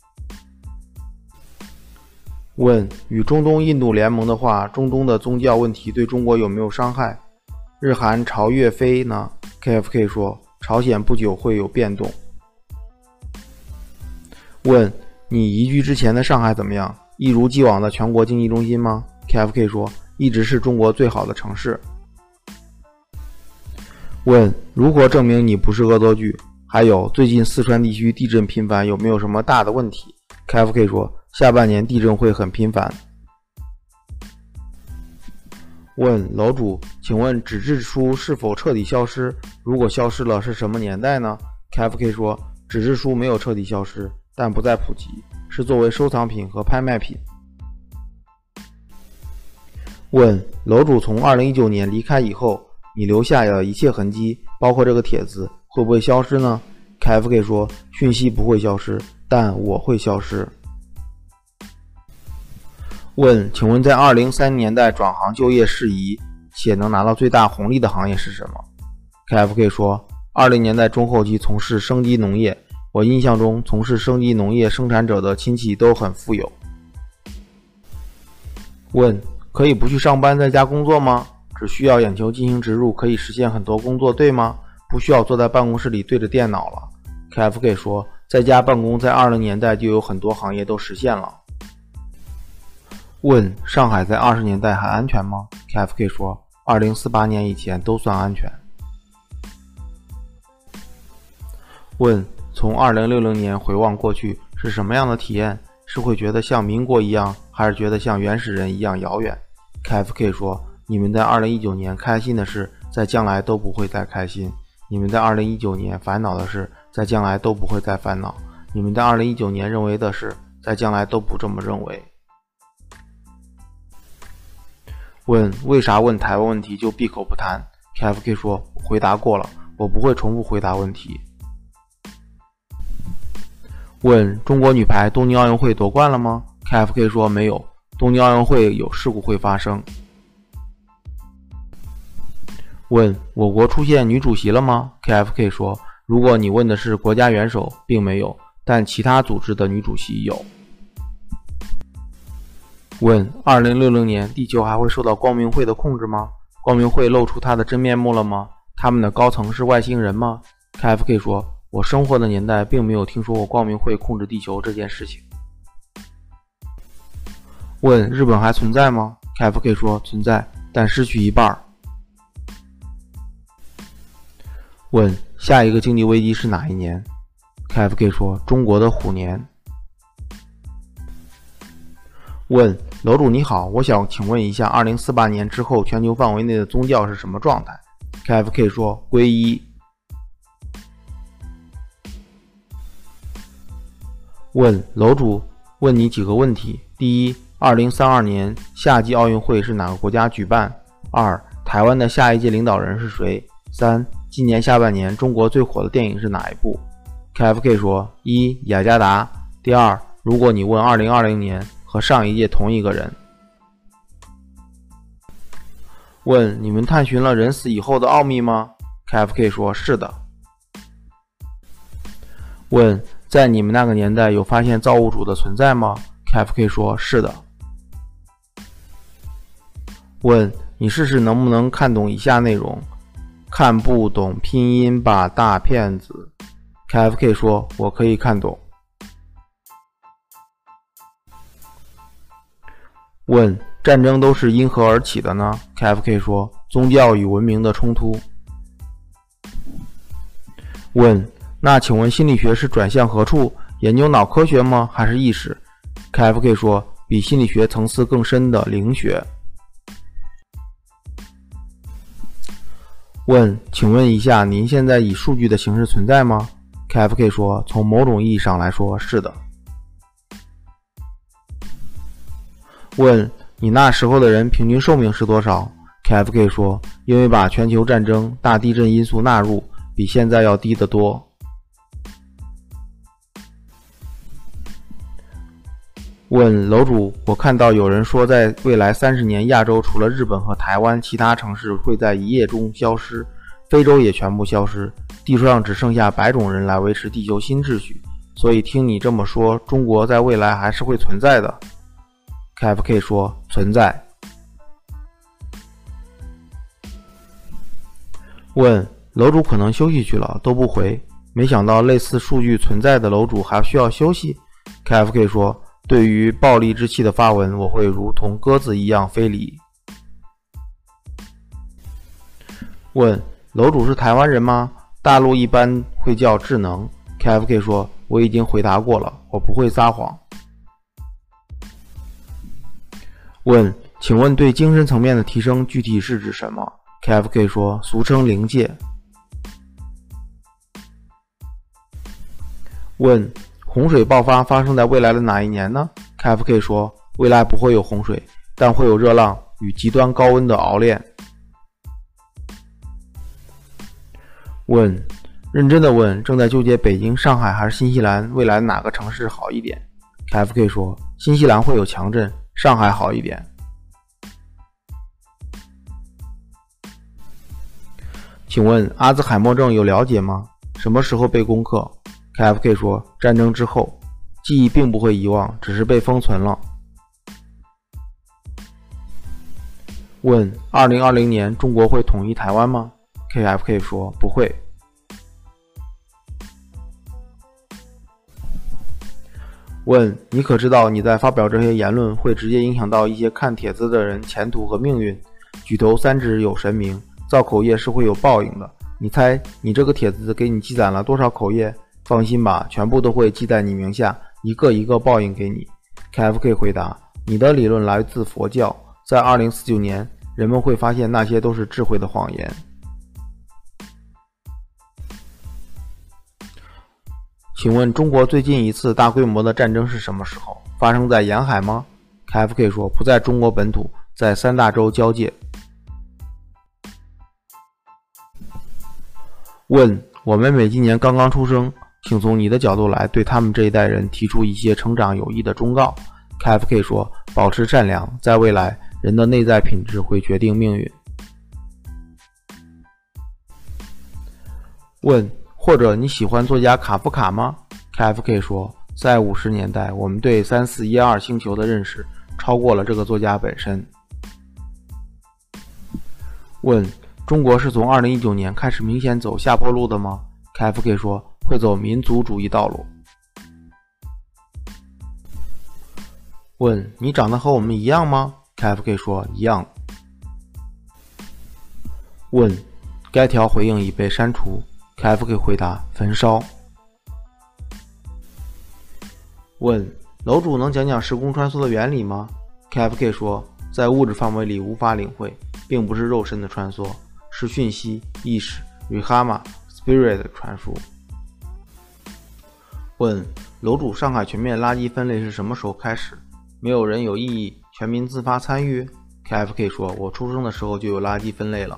Speaker 1: 问与中东印度联盟的话，中东的宗教问题对中国有没有伤害？日韩朝越非呢？KFK 说朝鲜不久会有变动。问你移居之前的上海怎么样？一如既往的全国经济中心吗？KFK 说一直是中国最好的城市。问如何证明你不是恶作剧？还有最近四川地区地震频繁，有没有什么大的问题？KFK 说。下半年地震会很频繁。问楼主，请问纸质书是否彻底消失？如果消失了，是什么年代呢？KFK 说，纸质书没有彻底消失，但不再普及，是作为收藏品和拍卖品。问楼主，从二零一九年离开以后，你留下的一切痕迹，包括这个帖子，会不会消失呢？KFK 说，讯息不会消失，但我会消失。问，请问在二零三年代转行就业适宜且能拿到最大红利的行业是什么？KFK 说，二零年代中后期从事生机农业。我印象中，从事生机农业生产者的亲戚都很富有。问，可以不去上班在家工作吗？只需要眼球进行植入，可以实现很多工作，对吗？不需要坐在办公室里对着电脑了。KFK 说，在家办公在二零年代就有很多行业都实现了。问上海在二十年代还安全吗？KFK 说，二零四八年以前都算安全。问从二零六零年回望过去是什么样的体验？是会觉得像民国一样，还是觉得像原始人一样遥远？KFK 说，你们在二零一九年开心的事，在将来都不会再开心；你们在二零一九年烦恼的事，在将来都不会再烦恼；你们在二零一九年认为的事，在将来都不这么认为。问为啥问台湾问题就闭口不谈？KFK 说回答过了，我不会重复回答问题。问中国女排东京奥运会夺冠了吗？KFK 说没有，东京奥运会有事故会发生。问我国出现女主席了吗？KFK 说如果你问的是国家元首，并没有，但其他组织的女主席有。问：二零六零年，地球还会受到光明会的控制吗？光明会露出它的真面目了吗？他们的高层是外星人吗？KFK 说：“我生活的年代并没有听说过光明会控制地球这件事情。”问：日本还存在吗？KFK 说：“存在，但失去一半。”问：下一个经济危机是哪一年？KFK 说：“中国的虎年。”问楼主你好，我想请问一下，二零四八年之后，全球范围内的宗教是什么状态？KFK 说皈依。问楼主，问你几个问题：第一，二零三二年夏季奥运会是哪个国家举办？二，台湾的下一届领导人是谁？三，今年下半年中国最火的电影是哪一部？KFK 说一雅加达。第二，如果你问二零二零年。和上一届同一个人。问你们探寻了人死以后的奥秘吗？KFK 说是的。问在你们那个年代有发现造物主的存在吗？KFK 说是的。问你试试能不能看懂以下内容？看不懂拼音吧，大骗子。KFK 说我可以看懂。问战争都是因何而起的呢？KFK 说宗教与文明的冲突。问那请问心理学是转向何处？研究脑科学吗？还是意识？KFK 说比心理学层次更深的灵学。问请问一下您现在以数据的形式存在吗？KFK 说从某种意义上来说是的。问你那时候的人平均寿命是多少？KFK 说，因为把全球战争、大地震因素纳入，比现在要低得多。问楼主，我看到有人说，在未来三十年，亚洲除了日本和台湾，其他城市会在一夜中消失，非洲也全部消失，地球上只剩下百种人来维持地球新秩序。所以听你这么说，中国在未来还是会存在的。KFK 说存在。问楼主可能休息去了，都不回。没想到类似数据存在的楼主还需要休息。KFK 说，对于暴力之气的发文，我会如同鸽子一样飞离。问楼主是台湾人吗？大陆一般会叫智能。KFK 说：“我已经回答过了，我不会撒谎。”问：“请问对精神层面的提升具体是指什么？”KFK 说：“俗称灵界。”问：洪水爆发发生在未来的哪一年呢？KFK 说：“未来不会有洪水，但会有热浪与极端高温的熬炼。”问，认真的问，正在纠结北京、上海还是新西兰，未来哪个城市好一点？KFK 说，新西兰会有强震，上海好一点。请问阿兹海默症有了解吗？什么时候被攻克？KFK 说，战争之后，记忆并不会遗忘，只是被封存了。问，二零二零年中国会统一台湾吗？KFK 说不会。问你可知道你在发表这些言论会直接影响到一些看帖子的人前途和命运？举头三尺有神明，造口业是会有报应的。你猜你这个帖子给你积攒了多少口业？放心吧，全部都会记在你名下，一个一个报应给你。KFK 回答：你的理论来自佛教，在二零四九年，人们会发现那些都是智慧的谎言。请问中国最近一次大规模的战争是什么时候？发生在沿海吗？KFK 说不在中国本土，在三大洲交界。问我妹妹今年刚刚出生，请从你的角度来对他们这一代人提出一些成长有益的忠告。KFK 说保持善良，在未来人的内在品质会决定命运。问。或者你喜欢作家卡夫卡吗？KFK 说，在五十年代，我们对三四一二星球的认识超过了这个作家本身。问：中国是从二零一九年开始明显走下坡路的吗？KFK 说，会走民族主义道路。问：你长得和我们一样吗？KFK 说，一样。问：该条回应已被删除。KFK 回答：焚烧。问楼主能讲讲时空穿梭的原理吗？KFK 说，在物质范围里无法领会，并不是肉身的穿梭，是讯息、意识、Rihama、Spirit 的传输。问楼主，上海全面垃圾分类是什么时候开始？没有人有异议，全民自发参与？KFK 说，我出生的时候就有垃圾分类了。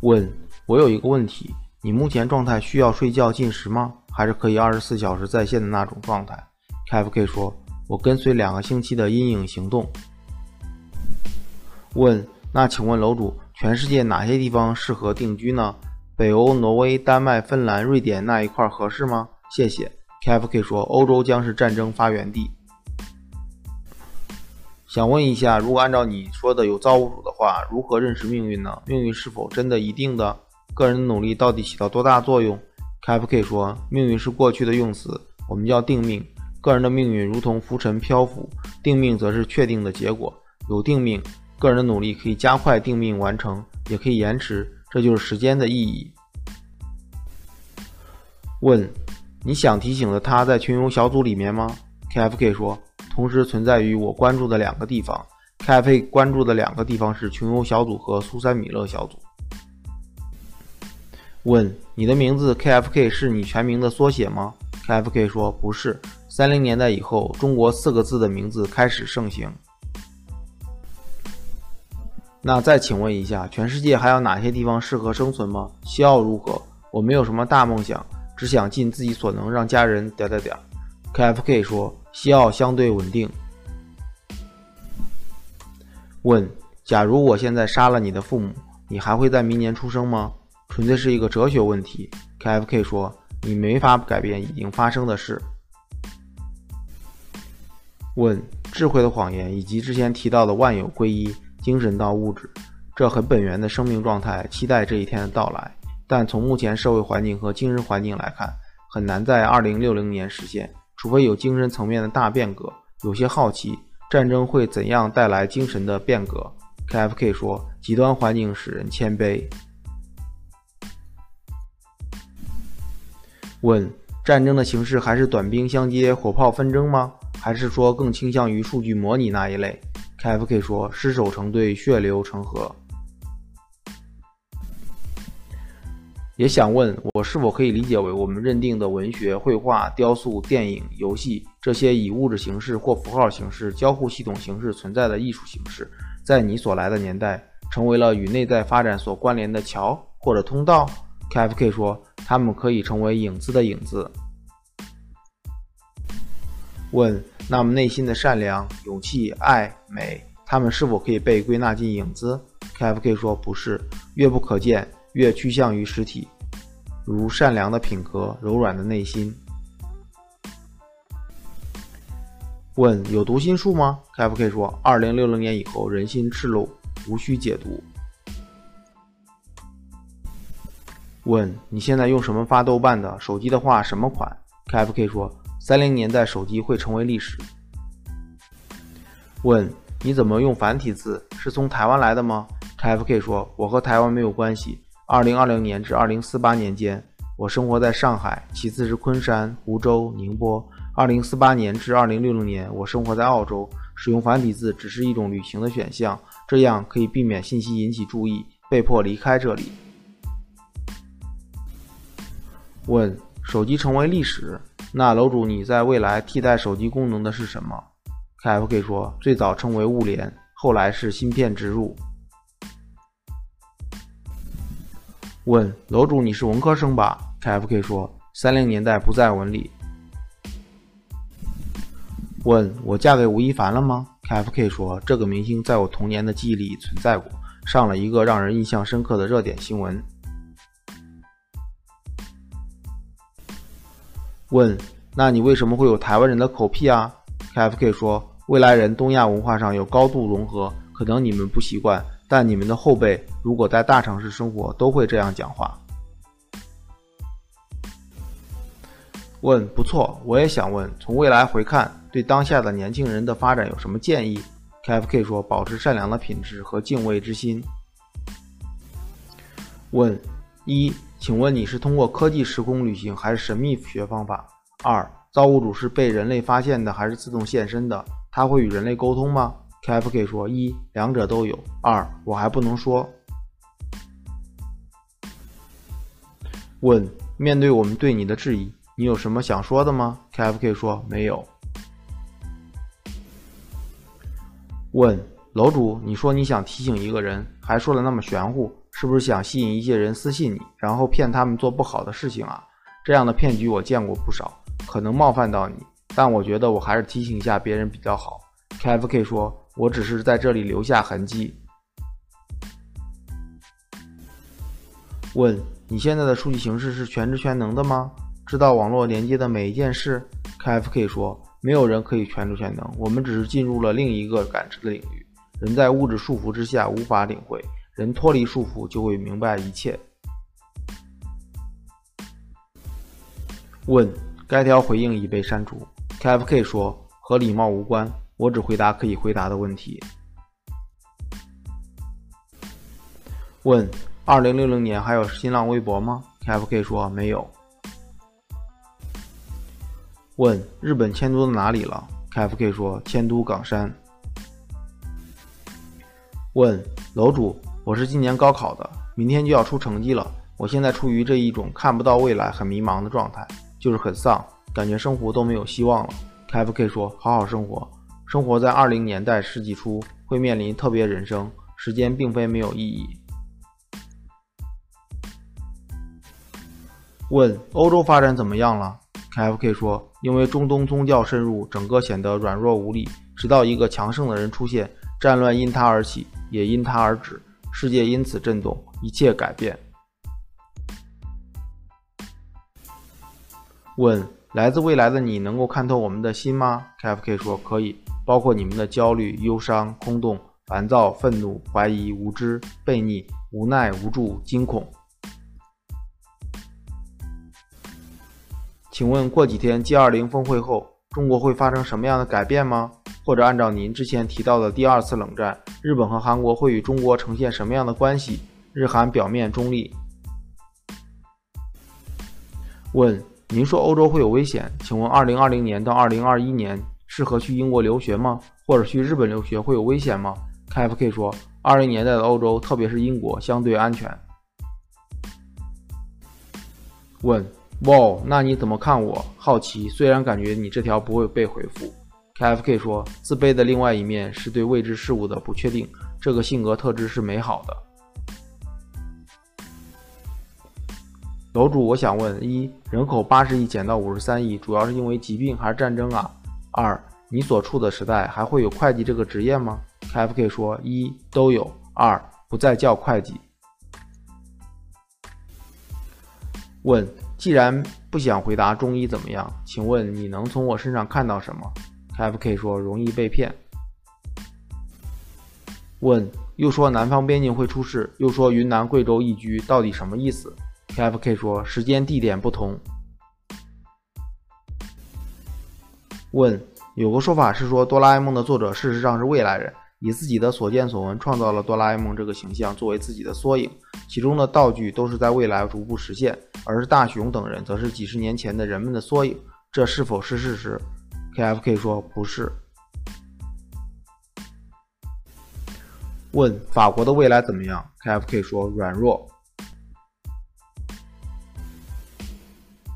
Speaker 1: 问。我有一个问题，你目前状态需要睡觉进食吗？还是可以二十四小时在线的那种状态？KFK 说，我跟随两个星期的阴影行动。问，那请问楼主，全世界哪些地方适合定居呢？北欧、挪威、丹麦、芬兰、瑞典那一块合适吗？谢谢。KFK 说，欧洲将是战争发源地。想问一下，如果按照你说的有造物主的话，如何认识命运呢？命运是否真的一定的？个人的努力到底起到多大作用？KFK 说：“命运是过去的用词，我们叫定命。个人的命运如同浮尘漂浮，定命则是确定的结果。有定命，个人的努力可以加快定命完成，也可以延迟，这就是时间的意义。”问：你想提醒的他在群游小组里面吗？KFK 说：“同时存在于我关注的两个地方。KFK 关注的两个地方是群游小组和苏珊米勒小组。”问你的名字 KFK 是你全名的缩写吗？KFK 说不是。三零年代以后，中国四个字的名字开始盛行。那再请问一下，全世界还有哪些地方适合生存吗？西澳如何？我没有什么大梦想，只想尽自己所能让家人点点点。KFK 说西澳相对稳定。问：假如我现在杀了你的父母，你还会在明年出生吗？纯粹是一个哲学问题。KFK 说：“你没法改变已经发生的事。问：智慧的谎言以及之前提到的万有归一、精神到物质，这很本源的生命状态，期待这一天的到来。但从目前社会环境和精神环境来看，很难在二零六零年实现，除非有精神层面的大变革。有些好奇，战争会怎样带来精神的变革？KFK 说：极端环境使人谦卑。问：战争的形式还是短兵相接、火炮纷争吗？还是说更倾向于数据模拟那一类？KFK 说：尸首成堆，血流成河。也想问我是否可以理解为我们认定的文学、绘画、雕塑、电影、游戏这些以物质形式或符号形式、交互系统形式存在的艺术形式，在你所来的年代，成为了与内在发展所关联的桥或者通道？KFK 说。他们可以成为影子的影子。问：那么内心的善良、勇气、爱、美，他们是否可以被归纳进影子？KFK 说不是，越不可见，越趋向于实体，如善良的品格、柔软的内心。问：有读心术吗？KFK 说：二零六零年以后，人心赤露，无需解读。问你现在用什么发豆瓣的手机的话什么款？KFK 说三零年代手机会成为历史。问你怎么用繁体字？是从台湾来的吗？KFK 说我和台湾没有关系。二零二零年至二零四八年间，我生活在上海，其次是昆山、湖州、宁波。二零四八年至二零六零年，我生活在澳洲。使用繁体字只是一种旅行的选项，这样可以避免信息引起注意，被迫离开这里。问手机成为历史，那楼主你在未来替代手机功能的是什么？KFK 说最早称为物联，后来是芯片植入。问楼主你是文科生吧？KFK 说三零年代不在文理。问我嫁给吴亦凡了吗？KFK 说这个明星在我童年的记忆里存在过，上了一个让人印象深刻的热点新闻。问，那你为什么会有台湾人的口癖啊？KFK 说，未来人东亚文化上有高度融合，可能你们不习惯，但你们的后辈如果在大城市生活，都会这样讲话。问，不错，我也想问，从未来回看，对当下的年轻人的发展有什么建议？KFK 说，保持善良的品质和敬畏之心。问，一。请问你是通过科技时空旅行还是神秘学方法？二，造物主是被人类发现的还是自动现身的？他会与人类沟通吗？KFK 说：一，两者都有。二，我还不能说。问：面对我们对你的质疑，你有什么想说的吗？KFK 说：没有。问：楼主，你说你想提醒一个人，还说的那么玄乎。是不是想吸引一些人私信你，然后骗他们做不好的事情啊？这样的骗局我见过不少，可能冒犯到你，但我觉得我还是提醒一下别人比较好。KFK 说：“我只是在这里留下痕迹。”问：你现在的数据形式是全知全能的吗？知道网络连接的每一件事？KFK 说：“没有人可以全知全能，我们只是进入了另一个感知的领域。人在物质束缚之下无法领会。”人脱离束缚，就会明白一切。问：该条回应已被删除。KFK 说：和礼貌无关，我只回答可以回答的问题。问：二零六零年还有新浪微博吗？KFK 说：没有。问：日本迁都到哪里了？KFK 说：迁都冈山。问：楼主。我是今年高考的，明天就要出成绩了。我现在处于这一种看不到未来、很迷茫的状态，就是很丧，感觉生活都没有希望了。KFK 说：“好好生活，生活在二零年代世纪初会面临特别人生，时间并非没有意义。”问欧洲发展怎么样了？KFK 说：“因为中东宗教深入，整个显得软弱无力，直到一个强盛的人出现，战乱因他而起，也因他而止。”世界因此震动，一切改变。问：来自未来的你能够看透我们的心吗？KFK 说可以，包括你们的焦虑、忧伤、空洞、烦躁、愤怒、怀疑、无知、悖逆、无奈、无助、惊恐。请问过几天 G20 峰会后，中国会发生什么样的改变吗？或者按照您之前提到的第二次冷战，日本和韩国会与中国呈现什么样的关系？日韩表面中立。问：您说欧洲会有危险，请问2020年到2021年适合去英国留学吗？或者去日本留学会有危险吗？KFK 说：20年代的欧洲，特别是英国，相对安全。问。哇，那你怎么看我？好奇，虽然感觉你这条不会被回复。KFK 说，自卑的另外一面是对未知事物的不确定，这个性格特质是美好的。楼主，我想问：一，人口八十亿减到五十三亿，主要是因为疾病还是战争啊？二，你所处的时代还会有会计这个职业吗？KFK 说：一，都有；二，不再叫会计。问。既然不想回答中医怎么样，请问你能从我身上看到什么？KFK 说容易被骗。问又说南方边境会出事，又说云南贵州易居，到底什么意思？KFK 说时间地点不同。问有个说法是说哆啦 A 梦的作者事实上是未来人，以自己的所见所闻创造了哆啦 A 梦这个形象作为自己的缩影，其中的道具都是在未来逐步实现。而大雄等人则是几十年前的人们的缩影，这是否是事实？KFK 说不是。问法国的未来怎么样？KFK 说软弱。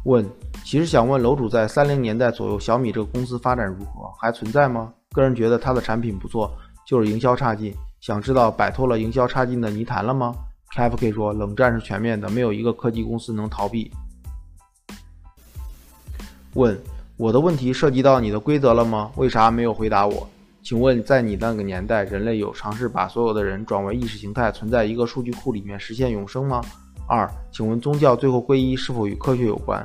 Speaker 1: 问其实想问楼主，在三零年代左右，小米这个公司发展如何？还存在吗？个人觉得它的产品不错，就是营销差劲。想知道摆脱了营销差劲的泥潭了吗？KFK 说：“冷战是全面的，没有一个科技公司能逃避。”问：“我的问题涉及到你的规则了吗？为啥没有回答我？请问，在你那个年代，人类有尝试把所有的人转为意识形态，存在一个数据库里面实现永生吗？”二：请问宗教最后归一是否与科学有关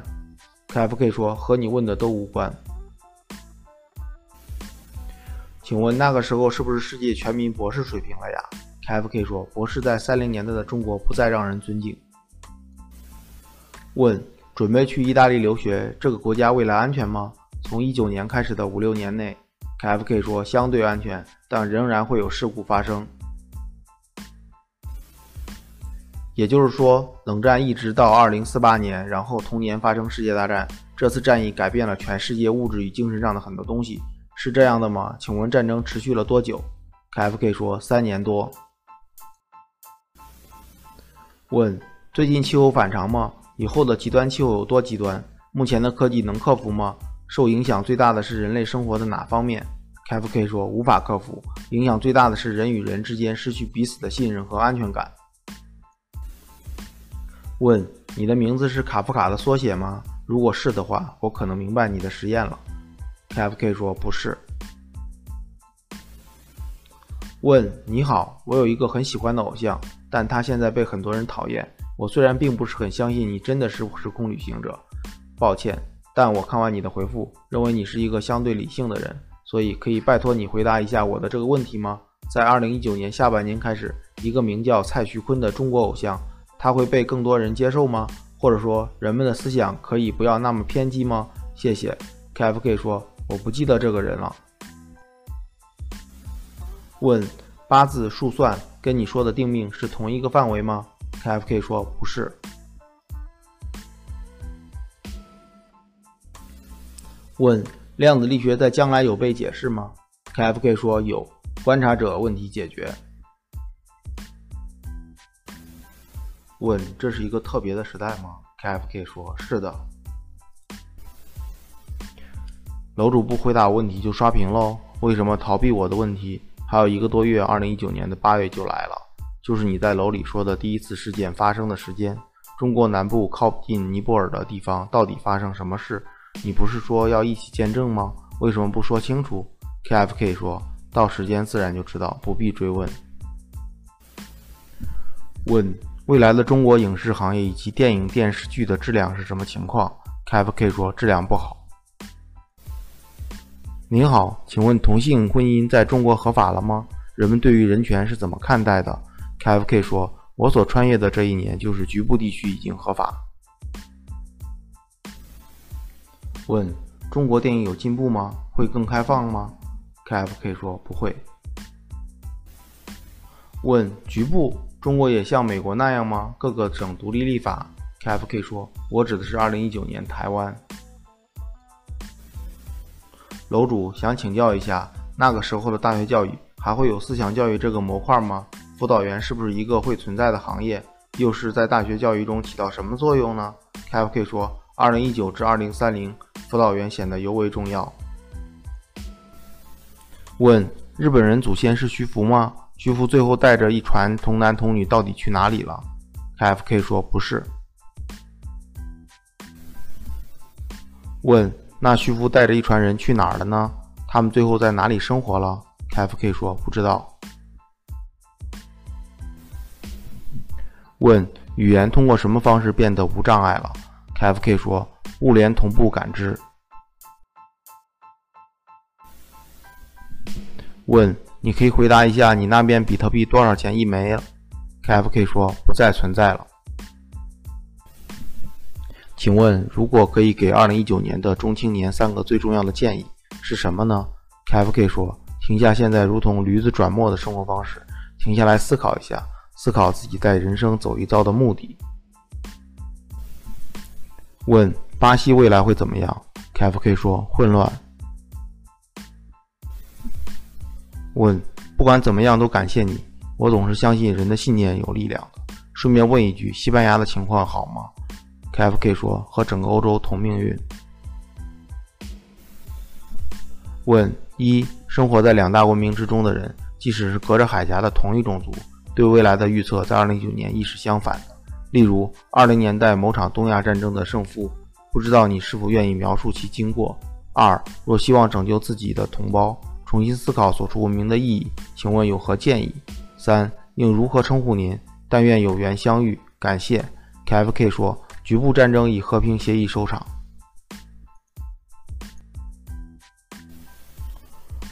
Speaker 1: ？KFK 说：“和你问的都无关。”请问那个时候是不是世界全民博士水平了呀？KFK 说：“博士在三零年代的中国不再让人尊敬。”问：准备去意大利留学，这个国家未来安全吗？从一九年开始的五六年内，KFK 说相对安全，但仍然会有事故发生。也就是说，冷战一直到二零四八年，然后同年发生世界大战。这次战役改变了全世界物质与精神上的很多东西，是这样的吗？请问战争持续了多久？KFK 说三年多。问：最近气候反常吗？以后的极端气候有多极端？目前的科技能克服吗？受影响最大的是人类生活的哪方面？KFK 说无法克服，影响最大的是人与人之间失去彼此的信任和安全感。问：你的名字是卡夫卡的缩写吗？如果是的话，我可能明白你的实验了。KFK 说不是。问：你好，我有一个很喜欢的偶像。但他现在被很多人讨厌。我虽然并不是很相信你真的是时空旅行者，抱歉，但我看完你的回复，认为你是一个相对理性的人，所以可以拜托你回答一下我的这个问题吗？在二零一九年下半年开始，一个名叫蔡徐坤的中国偶像，他会被更多人接受吗？或者说，人们的思想可以不要那么偏激吗？谢谢。KFK 说，我不记得这个人了。问。八字数算跟你说的定命是同一个范围吗？KFK 说不是。问量子力学在将来有被解释吗？KFK 说有，观察者问题解决。问这是一个特别的时代吗？KFK 说是的。楼主不回答问题就刷屏喽？为什么逃避我的问题？还有一个多月，二零一九年的八月就来了，就是你在楼里说的第一次事件发生的时间。中国南部靠近尼泊尔的地方，到底发生什么事？你不是说要一起见证吗？为什么不说清楚？KFK 说到时间自然就知道，不必追问。问未来的中国影视行业以及电影电视剧的质量是什么情况 KFK 说质量不好。您好，请问同性婚姻在中国合法了吗？人们对于人权是怎么看待的？KFK 说，我所穿越的这一年，就是局部地区已经合法。问：中国电影有进步吗？会更开放吗？KFK 说不会。问：局部中国也像美国那样吗？各个省独立立法？KFK 说，我指的是2019年台湾。楼主想请教一下，那个时候的大学教育还会有思想教育这个模块吗？辅导员是不是一个会存在的行业？又是在大学教育中起到什么作用呢？KFK 说，2019至2030。辅导员显得尤为重要。问：日本人祖先是徐福吗？徐福最后带着一船童男童女到底去哪里了？KFK 说不是。问：那徐福带着一船人去哪儿了呢？他们最后在哪里生活了？KFK 说不知道。问：语言通过什么方式变得无障碍了？KFK 说。物联同步感知。问：你可以回答一下，你那边比特币多少钱一枚？KFK 说不再存在了。请问，如果可以给2019年的中青年三个最重要的建议是什么呢？KFK 说：停下现在如同驴子转磨的生活方式，停下来思考一下，思考自己在人生走一遭的目的。问。巴西未来会怎么样？KFK 说混乱。问：不管怎么样都感谢你，我总是相信人的信念有力量的。顺便问一句，西班牙的情况好吗？KFK 说和整个欧洲同命运。问：一，生活在两大文明之中的人，即使是隔着海峡的同一种族，对未来的预测在2019年亦是相反的。例如，20年代某场东亚战争的胜负。不知道你是否愿意描述其经过？二，若希望拯救自己的同胞，重新思考所处文明的意义，请问有何建议？三，应如何称呼您？但愿有缘相遇，感谢。KFK 说，局部战争以和平协议收场。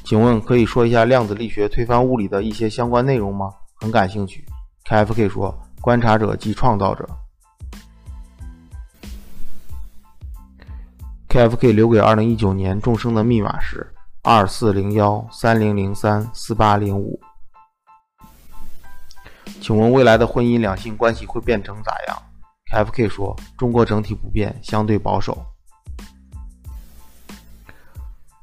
Speaker 1: 请问可以说一下量子力学推翻物理的一些相关内容吗？很感兴趣。KFK 说，观察者即创造者。KFK 留给二零一九年众生的密码是二四零幺三零零三四八零五。请问未来的婚姻两性关系会变成咋样？KFK 说：中国整体不变，相对保守。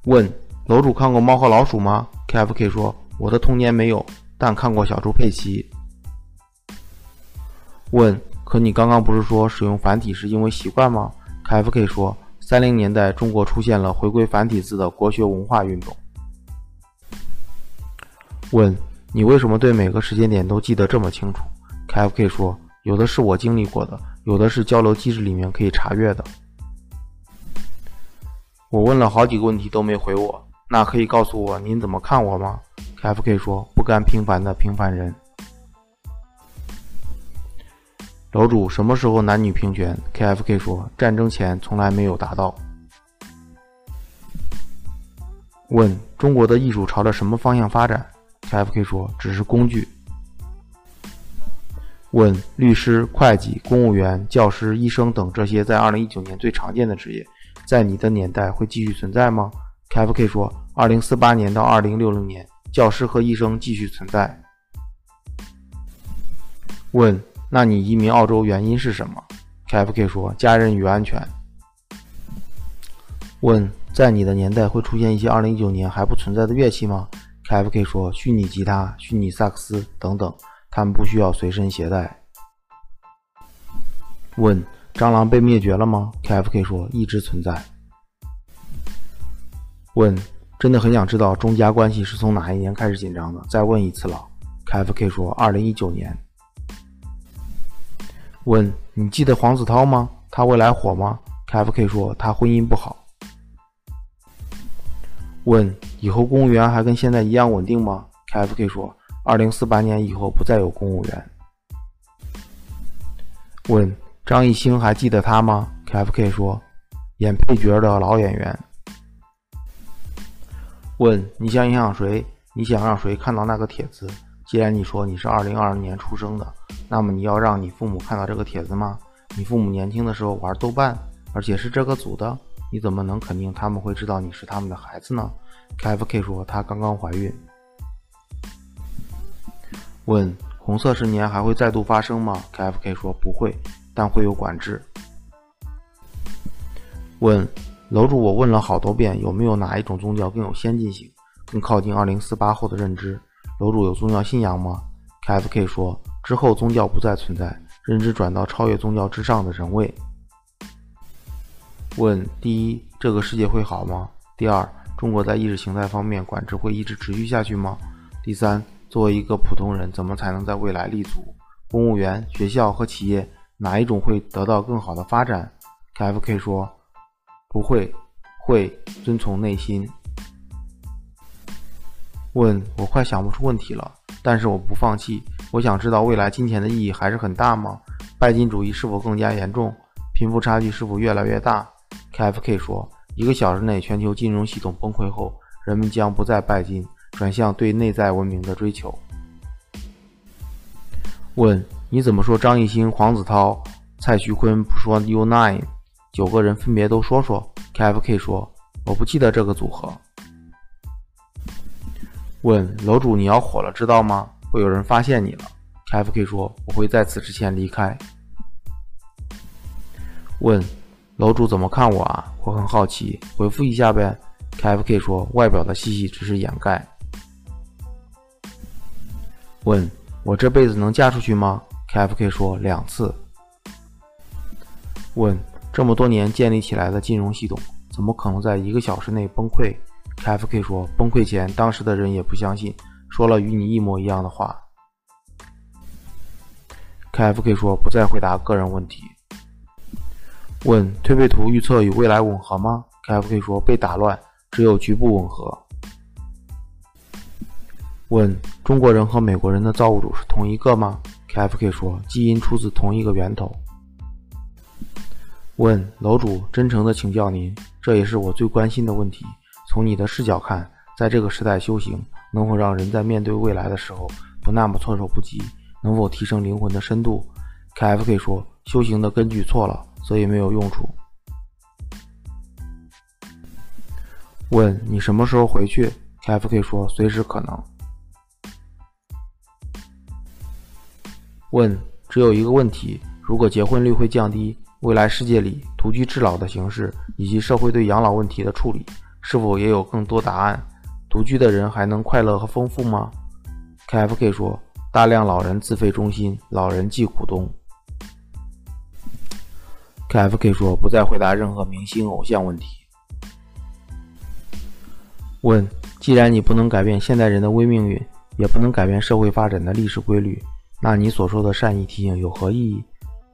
Speaker 1: 问楼主看过《猫和老鼠》吗？KFK 说：我的童年没有，但看过小猪佩奇。问可你刚刚不是说使用繁体是因为习惯吗？KFK 说。三零年代，中国出现了回归繁体字的国学文化运动。问你为什么对每个时间点都记得这么清楚？KFK 说，有的是我经历过的，有的是交流机制里面可以查阅的。我问了好几个问题都没回我，那可以告诉我您怎么看我吗？KFK 说，不甘平凡的平凡人。楼主什么时候男女平权？KFK 说，战争前从来没有达到。问中国的艺术朝着什么方向发展？KFK 说，只是工具。问律师、会计、公务员、教师、医生等这些在2019年最常见的职业，在你的年代会继续存在吗？KFK 说，2048年到2060年，教师和医生继续存在。问。那你移民澳洲原因是什么？KFK 说：家人与安全。问：在你的年代会出现一些2019年还不存在的乐器吗？KFK 说：虚拟吉他、虚拟萨克斯等等，他们不需要随身携带。问：蟑螂被灭绝了吗？KFK 说：一直存在。问：真的很想知道中加关系是从哪一年开始紧张的？再问一次了。KFK 说：二零一九年。问你记得黄子韬吗？他未来火吗？KFK 说他婚姻不好。问以后公务员还跟现在一样稳定吗？KFK 说二零四八年以后不再有公务员。问张艺兴还记得他吗？KFK 说演配角的老演员。问：你想影响谁？你想让谁看到那个帖子？既然你说你是二零二零年出生的，那么你要让你父母看到这个帖子吗？你父母年轻的时候玩豆瓣，而且是这个组的，你怎么能肯定他们会知道你是他们的孩子呢？KFK 说她刚刚怀孕。问：红色十年还会再度发生吗？KFK 说不会，但会有管制。问：楼主，我问了好多遍，有没有哪一种宗教更有先进性，更靠近二零四八后的认知？楼主有宗教信仰吗？KFK 说之后宗教不再存在，认知转到超越宗教之上的人位。问：第一，这个世界会好吗？第二，中国在意识形态方面管制会一直持续下去吗？第三。作为一个普通人，怎么才能在未来立足？公务员、学校和企业哪一种会得到更好的发展？KFK 说：“不会，会遵从内心。”问我快想不出问题了，但是我不放弃。我想知道未来金钱的意义还是很大吗？拜金主义是否更加严重？贫富差距是否越来越大？KFK 说：“一个小时内，全球金融系统崩溃后，人们将不再拜金。”转向对内在文明的追求。问：你怎么说张艺兴、黄子韬、蔡徐坤不说 U Nine？九个人分别都说说。KFK 说：我不记得这个组合。问：楼主你要火了知道吗？会有人发现你了。KFK 说：我会在此之前离开。问：楼主怎么看我啊？我很好奇，回复一下呗。KFK 说：外表的细细只是掩盖。问我这辈子能嫁出去吗？KFK 说两次。问这么多年建立起来的金融系统，怎么可能在一个小时内崩溃？KFK 说崩溃前，当时的人也不相信，说了与你一模一样的话。KFK 说不再回答个人问题。问推背图预测与未来吻合吗？KFK 说被打乱，只有局部吻合。问中国人和美国人的造物主是同一个吗？KFK 说基因出自同一个源头。问楼主，真诚的请教您，这也是我最关心的问题。从你的视角看，在这个时代修行能否让人在面对未来的时候不那么措手不及？能否提升灵魂的深度？KFK 说修行的根据错了，所以没有用处。问你什么时候回去？KFK 说随时可能。问：只有一个问题，如果结婚率会降低，未来世界里独居至老的形式以及社会对养老问题的处理，是否也有更多答案？独居的人还能快乐和丰富吗？KFK 说：大量老人自费中心，老人即股东。KFK 说：不再回答任何明星偶像问题。问：既然你不能改变现代人的微命运，也不能改变社会发展的历史规律。那你所说的善意提醒有何意义？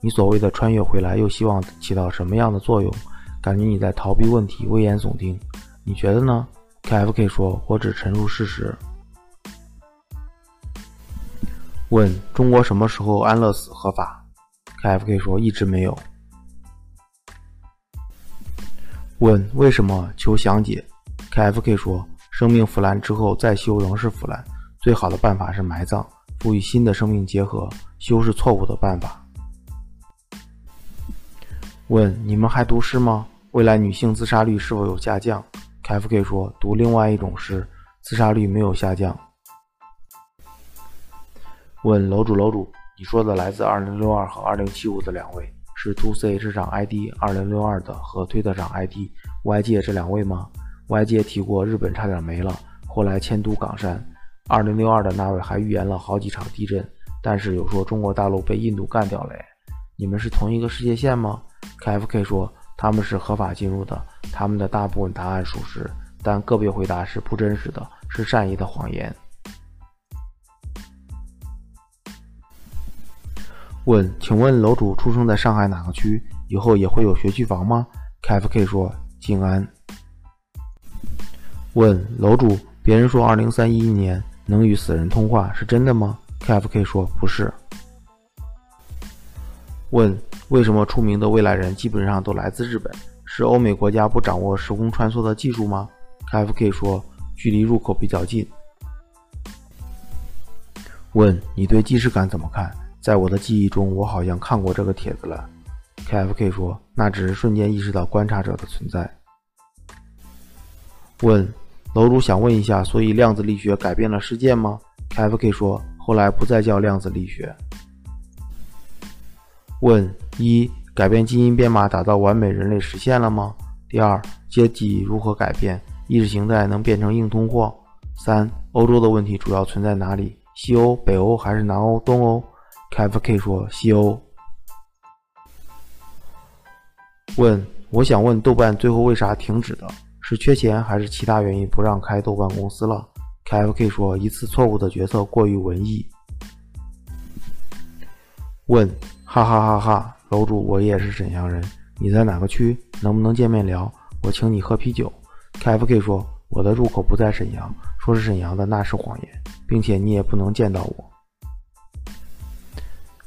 Speaker 1: 你所谓的穿越回来又希望起到什么样的作用？感觉你在逃避问题，危言耸听。你觉得呢？KFK 说：“我只陈述事实。”问中国什么时候安乐死合法？KFK 说：“一直没有。”问为什么？求详解。KFK 说：“生命腐烂之后再修仍是腐烂，最好的办法是埋葬。”赋予新的生命结合，修是错误的办法。问：你们还读诗吗？未来女性自杀率是否有下降？KFK 说：读另外一种诗，自杀率没有下降。问楼主，楼主，你说的来自二零六二和二零七五的两位是 To C 市长 ID 二零六二的和推特长 ID Y 界这两位吗？Y 界提过日本差点没了，后来迁都冈山。二零六二的那位还预言了好几场地震，但是有说中国大陆被印度干掉了。你们是同一个世界线吗？KFK 说他们是合法进入的，他们的大部分答案属实，但个别回答是不真实的，是善意的谎言。问，请问楼主出生在上海哪个区？以后也会有学区房吗？KFK 说静安。问楼主，别人说二零三一年。能与死人通话是真的吗？KFK 说不是。问为什么出名的未来人基本上都来自日本？
Speaker 2: 是欧美国家不掌握时空穿梭的技术吗？KFK 说，距离入口比较近。问你对即视感怎么看？在我的记忆中，我好像看过这个帖子了。KFK 说，那只是瞬间意识到观察者的存在。问楼主想问一下，所以量子力学改变了世界吗？KFK 说，后来不再叫量子力学。问一改变基因编码，打造完美人类实现了吗？第二阶级如何改变？意识形态能变成硬通货？三欧洲的问题主要存在哪里？西欧、北欧还是南欧、东欧？KFK 说西欧。问我想问豆瓣最后为啥停止的？是缺钱还是其他原因不让开豆瓣公司了？KFK 说一次错误的决策过于文艺。问哈哈哈哈，楼主我也是沈阳人，你在哪个区？能不能见面聊？我请你喝啤酒。KFK 说我的入口不在沈阳，说是沈阳的那是谎言，并且你也不能见到我。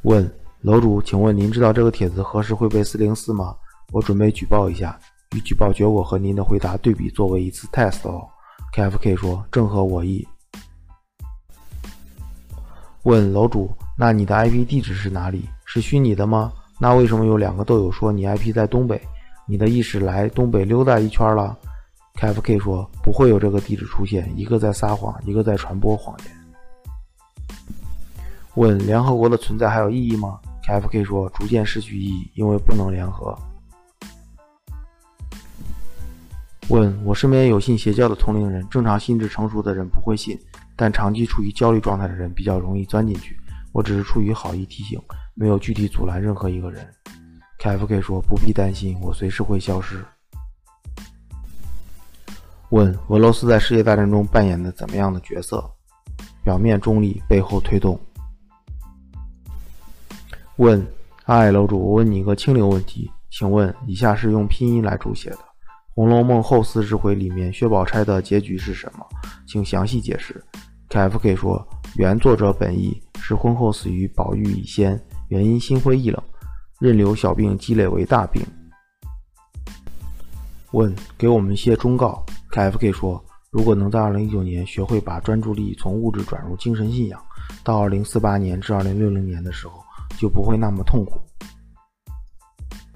Speaker 2: 问楼主，请问您知道这个帖子何时会被四零四吗？我准备举报一下。与举报结果和您的回答对比，作为一次 test 哦。KFK 说正合我意。问楼主，那你的 IP 地址是哪里？是虚拟的吗？那为什么有两个豆友说你 IP 在东北？你的意识来东北溜达一圈了？KFK 说不会有这个地址出现，一个在撒谎，一个在传播谎言。问联合国的存在还有意义吗？KFK 说逐渐失去意义，因为不能联合。问我身边有信邪教的同龄人，正常心智成熟的人不会信，但长期处于焦虑状态的人比较容易钻进去。我只是出于好意提醒，没有具体阻拦任何一个人。KFK 说不必担心，我随时会消失。问俄罗斯在世界大战中扮演的怎么样的角色？表面中立，背后推动。问哎，楼主，我问你一个清流问题，请问以下是用拼音来注写的。《红楼梦》后四十回里面，薛宝钗的结局是什么？请详细解释。KFK 说，原作者本意是婚后死于宝玉以先，原因心灰意冷，任由小病积累为大病。问，给我们一些忠告。KFK 说，如果能在2019年学会把专注力从物质转入精神信仰，到2048年至2060年的时候，就不会那么痛苦。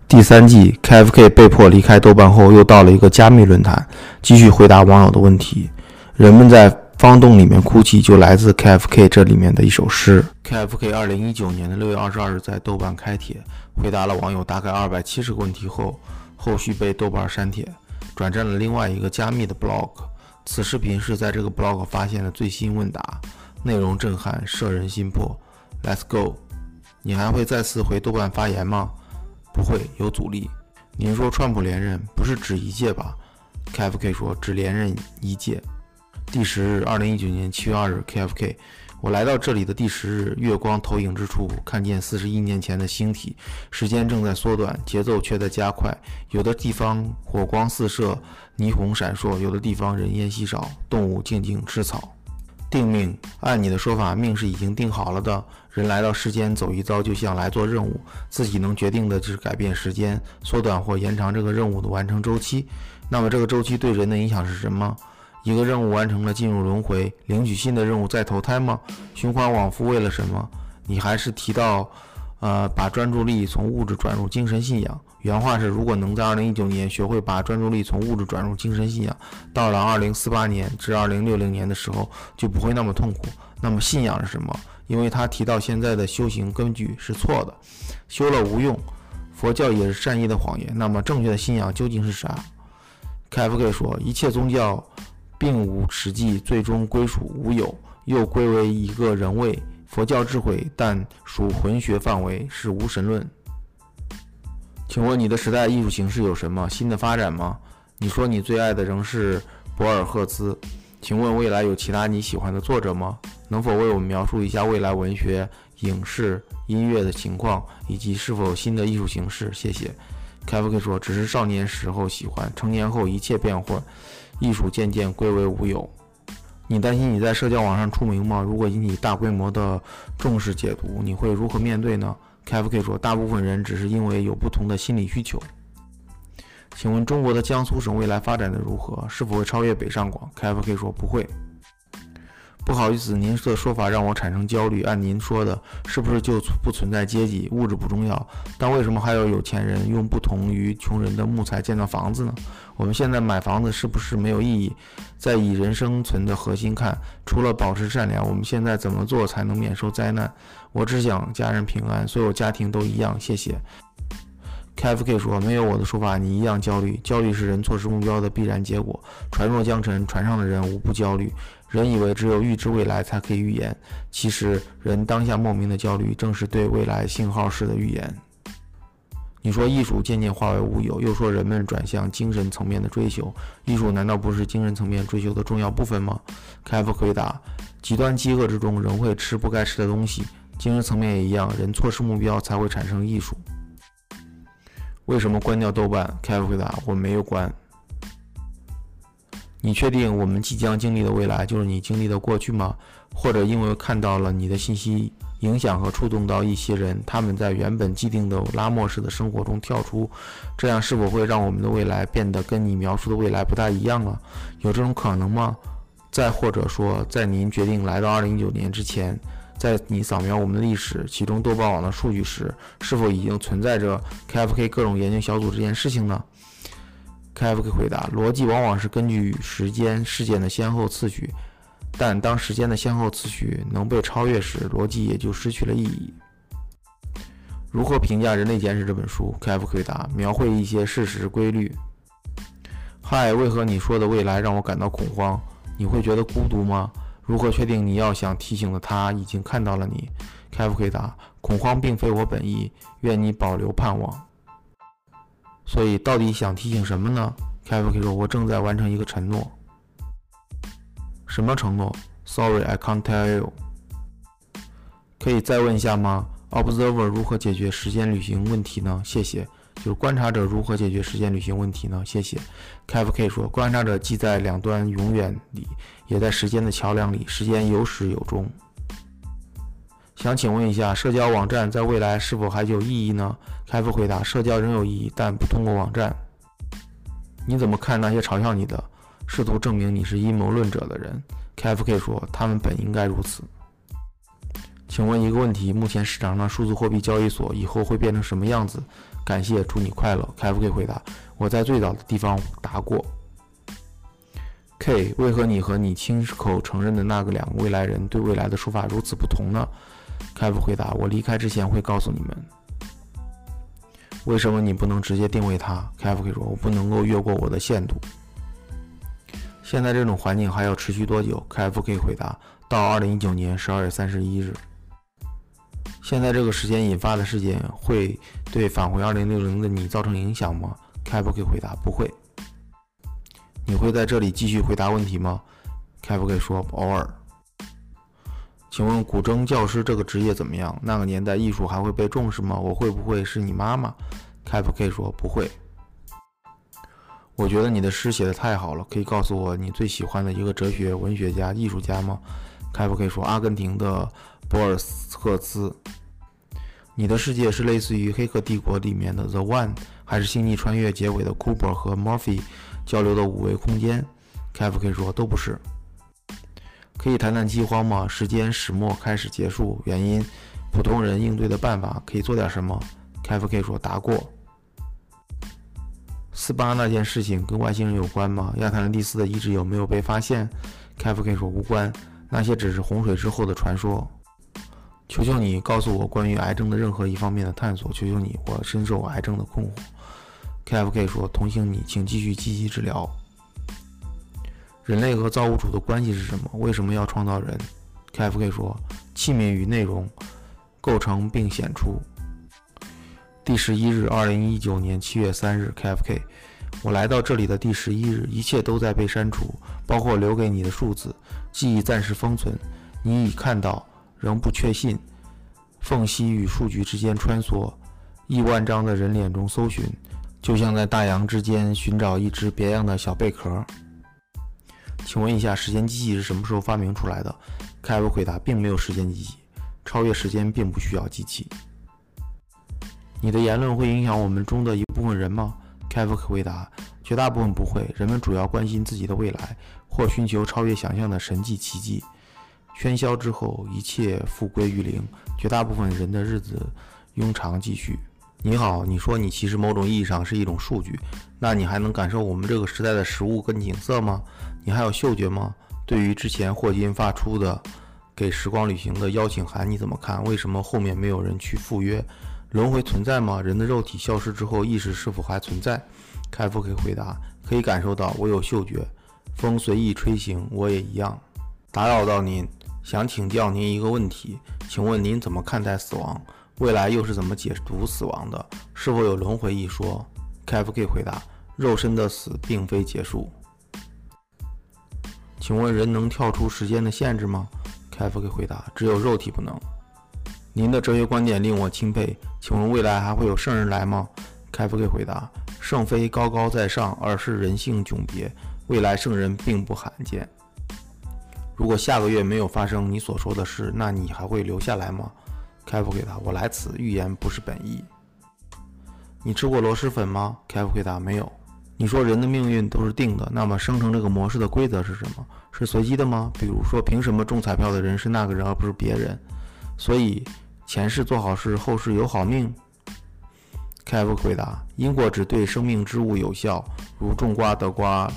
Speaker 2: 第三季，KFK 被迫离开豆瓣后，又到了一个加密论坛，继续回答网友的问题。人们在方洞里面哭泣，就来自 KFK 这里面的一首诗。KFK 二零一九年的六月二十二日在豆瓣开帖，回答了网友大概二百七十个问题后，后续被豆瓣删帖，转战了另外一个加密的 blog。此视频是在这个 blog 发现的最新问答，内容震撼，摄人心魄。Let's go！你还会再次回豆瓣发言吗？不会有阻力。您说川普连任不是指一届吧？KFK 说只连任一届。第十日，二零一九年七月二日，KFK，我来到这里的第十日，月光投影之处，看见四十一年前的星体，时间正在缩短，节奏却在加快。有的地方火光四射，霓虹闪烁；有的地方人烟稀少，动物静静吃草。定命，按你的说法，命是已经定好了的。人来到世间走一遭，就像来做任务，自己能决定的就是改变时间，缩短或延长这个任务的完成周期。那么这个周期对人的影响是什么？一个任务完成了，进入轮回，领取新的任务再投胎吗？循环往复为了什么？你还是提到，呃，把专注力从物质转入精神信仰。原话是：如果能在二零一九年学会把专注力从物质转入精神信仰，到了二零四八年至二零六零年的时候，就不会那么痛苦。那么信仰是什么？因为他提到现在的修行根据是错的，修了无用。佛教也是善意的谎言。那么正确的信仰究竟是啥？KFK 说，一切宗教并无实际，最终归属无有，又归为一个人位。佛教智慧，但属混学范围，是无神论。请问你的时代艺术形式有什么新的发展吗？你说你最爱的仍是博尔赫兹，请问未来有其他你喜欢的作者吗？能否为我们描述一下未来文学、影视、音乐的情况，以及是否有新的艺术形式？谢谢。凯夫克说：“只是少年时候喜欢，成年后一切变换，艺术渐渐归为无有。”你担心你在社交网上出名吗？如果引起大规模的重视解读，你会如何面对呢？KFK 说：“大部分人只是因为有不同的心理需求。”
Speaker 1: 请问中国的江苏省未来发展的如何？是否会超越北上广？KFK 说不会。不好意思，您的说法让我产生焦虑。按您说的，是不是就不存在阶级？物质不重要，但为什么还有有钱人用不同于穷人的木材建造房子呢？我们现在买房子是不是没有意义？在以人生存的核心看，除了保持善良，我们现在怎么做才能免受灾难？我只想家人平安，所有家庭都一样。谢谢。KFK 说：“没有我的说法，你一样焦虑。焦虑是人错失目标的必然结果。船若将沉，船上的人无不焦虑。人以为只有预知未来才可以预言，其实人当下莫名的焦虑，正是对未来信号式的预言。”你说艺术渐渐化为乌有，又说人们转向精神层面的追求，艺术难道不是精神层面追求的重要部分吗？KFK 回答：极端饥饿之中，人会吃不该吃的东西，精神层面也一样，人错失目标才会产生艺术。为什么关掉豆瓣？KF 回答：我没有关。你确定我们即将经历的未来就是你经历的过去吗？或者因为看到了你的信息影响和触动到一些人，他们在原本既定的拉莫式的生活中跳出，这样是否会让我们的未来变得跟你描述的未来不大一样了？有这种可能吗？再或者说，在您决定来到2019年之前？在你扫描我们的历史，其中豆瓣网的数据时，是否已经存在着 KFK 各种研究小组这件事情呢？KFK 回答：逻辑往往是根据时间事件的先后次序，但当时间的先后次序能被超越时，逻辑也就失去了意义。如何评价《人类简史》这本书？K F 回答：描绘一些事实规律。嗨，为何你说的未来让我感到恐慌？你会觉得孤独吗？如何确定你要想提醒的他已经看到了你？凯夫回答：恐慌并非我本意，愿你保留盼望。所以，到底想提醒什么呢？凯夫说：我正在完成一个承诺。什么承诺？Sorry, I can't tell you。可以再问一下吗？Observer 如何解决时间旅行问题呢？谢谢。就是观察者如何解决时间旅行问题呢？谢谢。KFK 说，观察者既在两端永远里，也在时间的桥梁里，时间有始有终。想请问一下，社交网站在未来是否还有意义呢？KF 回答：社交仍有意义，但不通过网站。你怎么看那些嘲笑你的、试图证明你是阴谋论者的人？KFK 说，他们本应该如此。请问一个问题：目前市场上数字货币交易所以后会变成什么样子？感谢，祝你快乐。KFK 回答：我在最早的地方答过。K，为何你和你亲口承认的那个两个未来人对未来的说法如此不同呢？KF 回答：我离开之前会告诉你们。为什么你不能直接定位他？KFK 说：我不能够越过我的限度。现在这种环境还要持续多久？KFK 回答：到二零一九年十二月三十一日。现在这个时间引发的事件会对返回二零六零的你造成影响吗？开普可以回答不会。你会在这里继续回答问题吗？开普可以说偶尔。请问古筝教师这个职业怎么样？那个年代艺术还会被重视吗？我会不会是你妈妈？开普可以说不会。我觉得你的诗写的太好了，可以告诉我你最喜欢的一个哲学、文学家、艺术家吗？开普可以说阿根廷的。博尔赫兹，你的世界是类似于《黑客帝国》里面的 The One，还是《星际穿越》结尾的 Cooper 和 Murphy 交流的五维空间？KFK 说都不是。可以谈谈饥荒吗？时间始末开始结束，原因，普通人应对的办法，可以做点什么？KFK 说答过。四八那件事情跟外星人有关吗？亚特兰蒂斯的遗址有没有被发现？KFK 说无关，那些只是洪水之后的传说。求求你告诉我关于癌症的任何一方面的探索。求求你，我深受癌症的困惑。KFK 说：“同情你，请继续积极治疗。”人类和造物主的关系是什么？为什么要创造人？KFK 说：“器皿与内容构成并显出。”第十一日，二零一九年七月三日，KFK，我来到这里的第十一日，一切都在被删除，包括留给你的数字。记忆暂时封存，你已看到。仍不确信，缝隙与数据之间穿梭，亿万张的人脸中搜寻，就像在大洋之间寻找一只别样的小贝壳。请问一下，时间机器是什么时候发明出来的？凯文回答，并没有时间机器，超越时间并不需要机器。你的言论会影响我们中的一部分人吗
Speaker 2: ？？KFK 回答：绝大部分不会，人们主要关心自己的未来，或寻求超越想象的神迹奇迹。喧嚣之后，一切复归于零，绝大部分人的日子庸常继续。你好，你说你其实某种意义上是一种数据，那你还能感受我们这个时代的食物跟景色吗？你还有嗅觉吗？对于之前霍金发出的给时光旅行的邀请函，你怎么看？为什么后面没有人去赴约？轮回存在吗？人的肉体消失之后，意识是否还存在？开复可以回答，可以感受到，我有嗅觉，风随意吹行，我也一样。打扰到您，想请教您一个问题，请问您怎么看待死亡？未来又是怎么解读死亡的？是否有轮回一说？KFK 回答：肉身的死并非结束。请问人能跳出时间的限制吗？KFK 回答：只有肉体不能。您的哲学观点令我钦佩。请问未来还会有圣人来吗？KFK 回答：圣非高高在上，而是人性迥别。未来圣人并不罕见。如果下个月没有发生你所说的事，那你还会留下来吗？开复回答：“我来此预言不是本意。你吃过螺蛳粉吗？”开复回答：“没有。”你说人的命运都是定的，那么生成这个模式的规则是什么？是随机的吗？比如说，凭什么中彩票的人是那个人而不是别人？所以前世做好事，后世有好命。开复回答：“因果只对生命之物有效，如种瓜得瓜，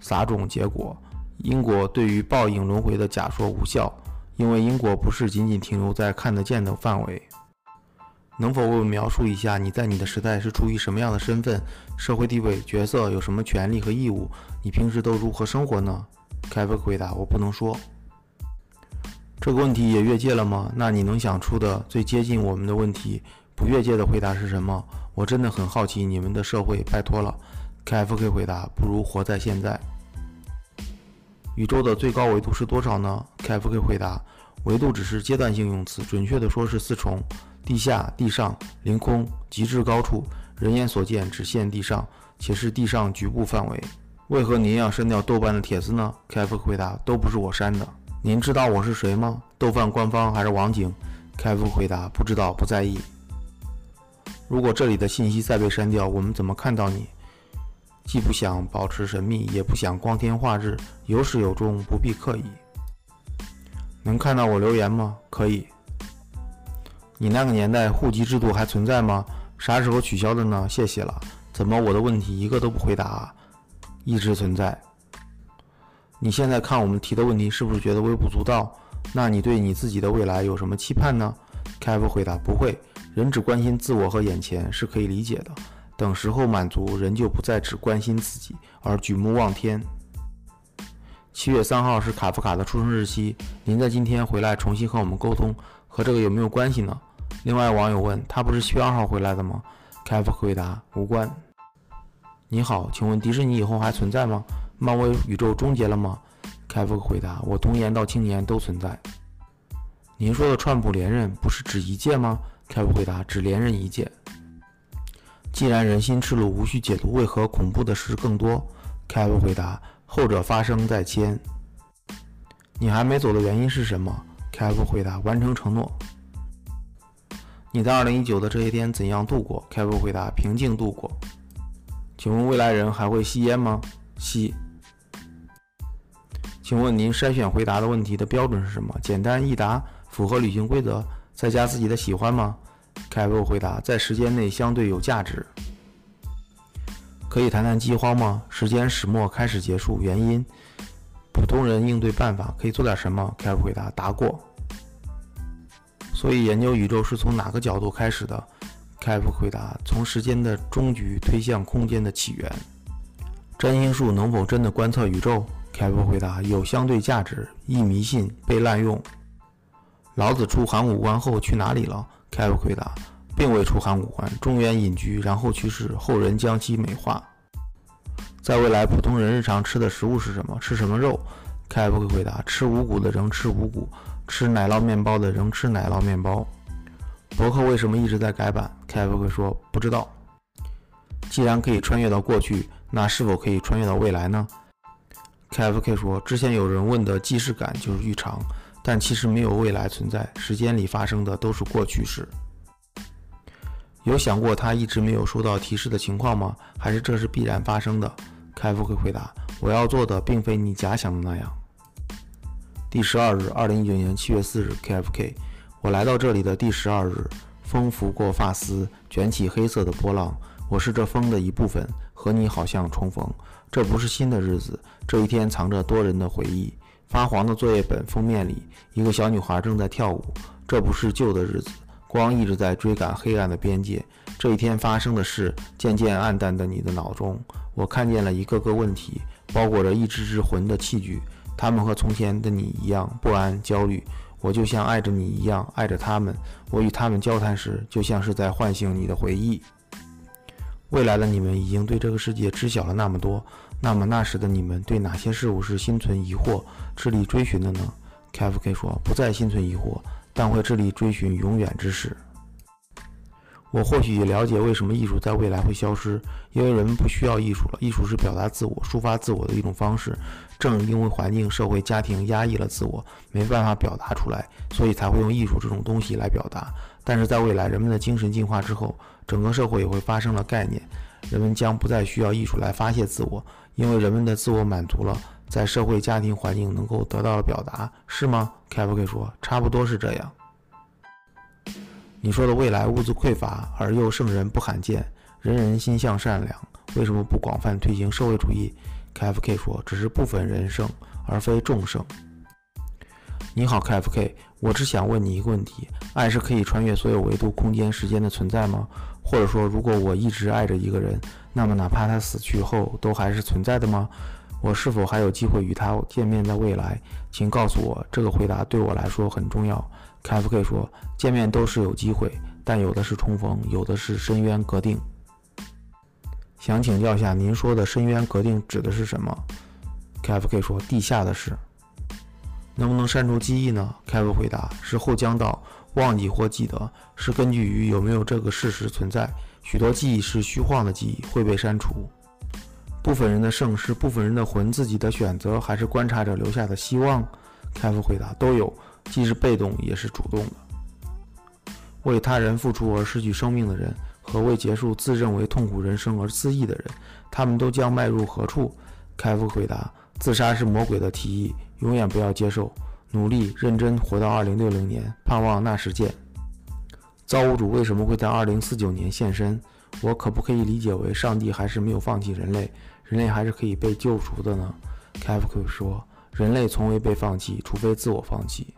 Speaker 2: 撒种结果。因果对于报应轮回的假说无效。”因为因果不是仅仅停留在看得见的范围，能否为我们描述一下你在你的时代是出于什么样的身份、社会地位、角色，有什么权利和义务？你平时都如何生活呢？凯文回答：我不能说。这个问题也越界了吗？那你能想出的最接近我们的问题，不越界的回答是什么？我真的很好奇你们的社会，拜托了。，KFK 回答：不如活在现在。宇宙的最高维度是多少呢？？KFK 回答：维度只是阶段性用词，准确的说是四重：地下、地上、凌空、极致高处。人眼所见只限地上，且是地上局部范围。为何您要删掉豆瓣的帖子呢？？KFK 回答：都不是我删的。您知道我是谁吗？豆瓣官方还是网警？凯夫回答：不知道，不在意。如果这里的信息再被删掉，我们怎么看到你？既不想保持神秘，也不想光天化日，有始有终，不必刻意。能看到我留言吗？可以。你那个年代户籍制度还存在吗？啥时候取消的呢？谢谢了。怎么我的问题一个都不回答？一直存在。你现在看我们提的问题，是不是觉得微不足道？那你对你自己的未来有什么期盼呢？凯夫回答：不会。人只关心自我和眼前是可以理解的。等时候满足，人就不再只关心自己，而举目望天。七月三号是卡夫卡的出生日期，您在今天回来重新和我们沟通，和这个有没有关系呢？另外，网友问他不是七月二号回来的吗？卡夫回答无关。你好，请问迪士尼以后还存在吗？漫威宇宙终结了吗？凯夫回答：我童年到青年都存在。您说的川普连任不是指一届吗？凯夫回答：只连任一届。既然人心赤裸，无需解读，为何恐怖的事更多？凯文回答：后者发生在先。你还没走的原因是什么？凯文回答：完成承诺。你在二零一九的这些天怎样度过？凯文回答：平静度过。请问未来人还会吸烟吗？吸。请问您筛选回答的问题的标准是什么？简单易答，符合旅行规则，再加自己的喜欢吗？凯文回答：“在时间内相对有价值。可以谈谈饥荒吗？时间始末开始结束，原因？普通人应对办法可以做点什么？”凯文回答：“答过。”所以研究宇宙是从哪个角度开始的？凯文回答：“从时间的终局推向空间的起源。”占星术能否真的观测宇宙？凯文回答：“有相对价值，易迷信，被滥用。”老子出函谷关后去哪里了？凯文回答，并未出函谷关，中原隐居，然后去世，后人将其美化。在未来，普通人日常吃的食物是什么？吃什么肉？凯文回答，吃五谷的仍吃五谷，吃奶酪面包的仍吃奶酪面包。博客为什么一直在改版？凯文会说，不知道。既然可以穿越到过去，那是否可以穿越到未来呢？K F K 说，之前有人问的既视感就是预尝。但其实没有未来存在，时间里发生的都是过去式。有想过他一直没有收到提示的情况吗？还是这是必然发生的？？”K F K 回答：“我要做的并非你假想的那样。”第十二日，二零一九年七月四日，KFK，我来到这里的第十二日，风拂过发丝，卷起黑色的波浪。我是这风的一部分，和你好像重逢。这不是新的日子，这一天藏着多人的回忆。发黄的作业本封面里，一个小女孩正在跳舞。这不是旧的日子。光一直在追赶黑暗的边界。这一天发生的事渐渐暗淡的你的脑中，我看见了一个个问题，包裹着一只只魂的器具。他们和从前的你一样不安、焦虑。我就像爱着你一样爱着他们。我与他们交谈时，就像是在唤醒你的回忆。未来的你们已经对这个世界知晓了那么多，那么那时的你们对哪些事物是心存疑惑、致力追寻的呢？KFK 说：“不再心存疑惑。”但会致力追寻永远之事。我或许也了解为什么艺术在未来会消失，因为人们不需要艺术了。艺术是表达自我、抒发自我的一种方式。正因为环境、社会、家庭压抑了自我，没办法表达出来，所以才会用艺术这种东西来表达。但是在未来，人们的精神进化之后，整个社会也会发生了概念，人们将不再需要艺术来发泄自我，因为人们的自我满足了。在社会、家庭环境能够得到了表达，是吗？KFK 说：“差不多是这样。”你说的未来物资匮乏而又圣人不罕见，人人心向善良，为什么不广泛推行社会主义？KFK 说：“只是部分人胜，而非众胜。”你好，KFK，我只想问你一个问题：爱是可以穿越所有维度、空间、时间的存在吗？或者说，如果我一直爱着一个人，那么哪怕他死去后，都还是存在的吗？我是否还有机会与他见面在未来？请告诉我，这个回答对我来说很重要。KFK 说：“见面都是有机会，但有的是重逢，有的是深渊隔定。”想请教一下，您说的深渊隔定指的是什么？KFK 说：“地下的事。”能不能删除记忆呢？KFK 回答：“是后江道，忘记或记得，是根据于有没有这个事实存在。许多记忆是虚幻的记忆，会被删除。”部分人的胜是部分人的魂自己的选择，还是观察者留下的希望？开复回答都有，既是被动也是主动的。为他人付出而失去生命的人，和为结束自认为痛苦人生而自缢的人，他们都将迈入何处？开复回答：自杀是魔鬼的提议，永远不要接受。努力认真活到二零六零年，盼望那时见。造物主为什么会在二零四九年现身？我可不可以理解为上帝还是没有放弃人类？人类还是可以被救赎的呢？KFK 说：“人类从未被放弃，除非自我放弃。”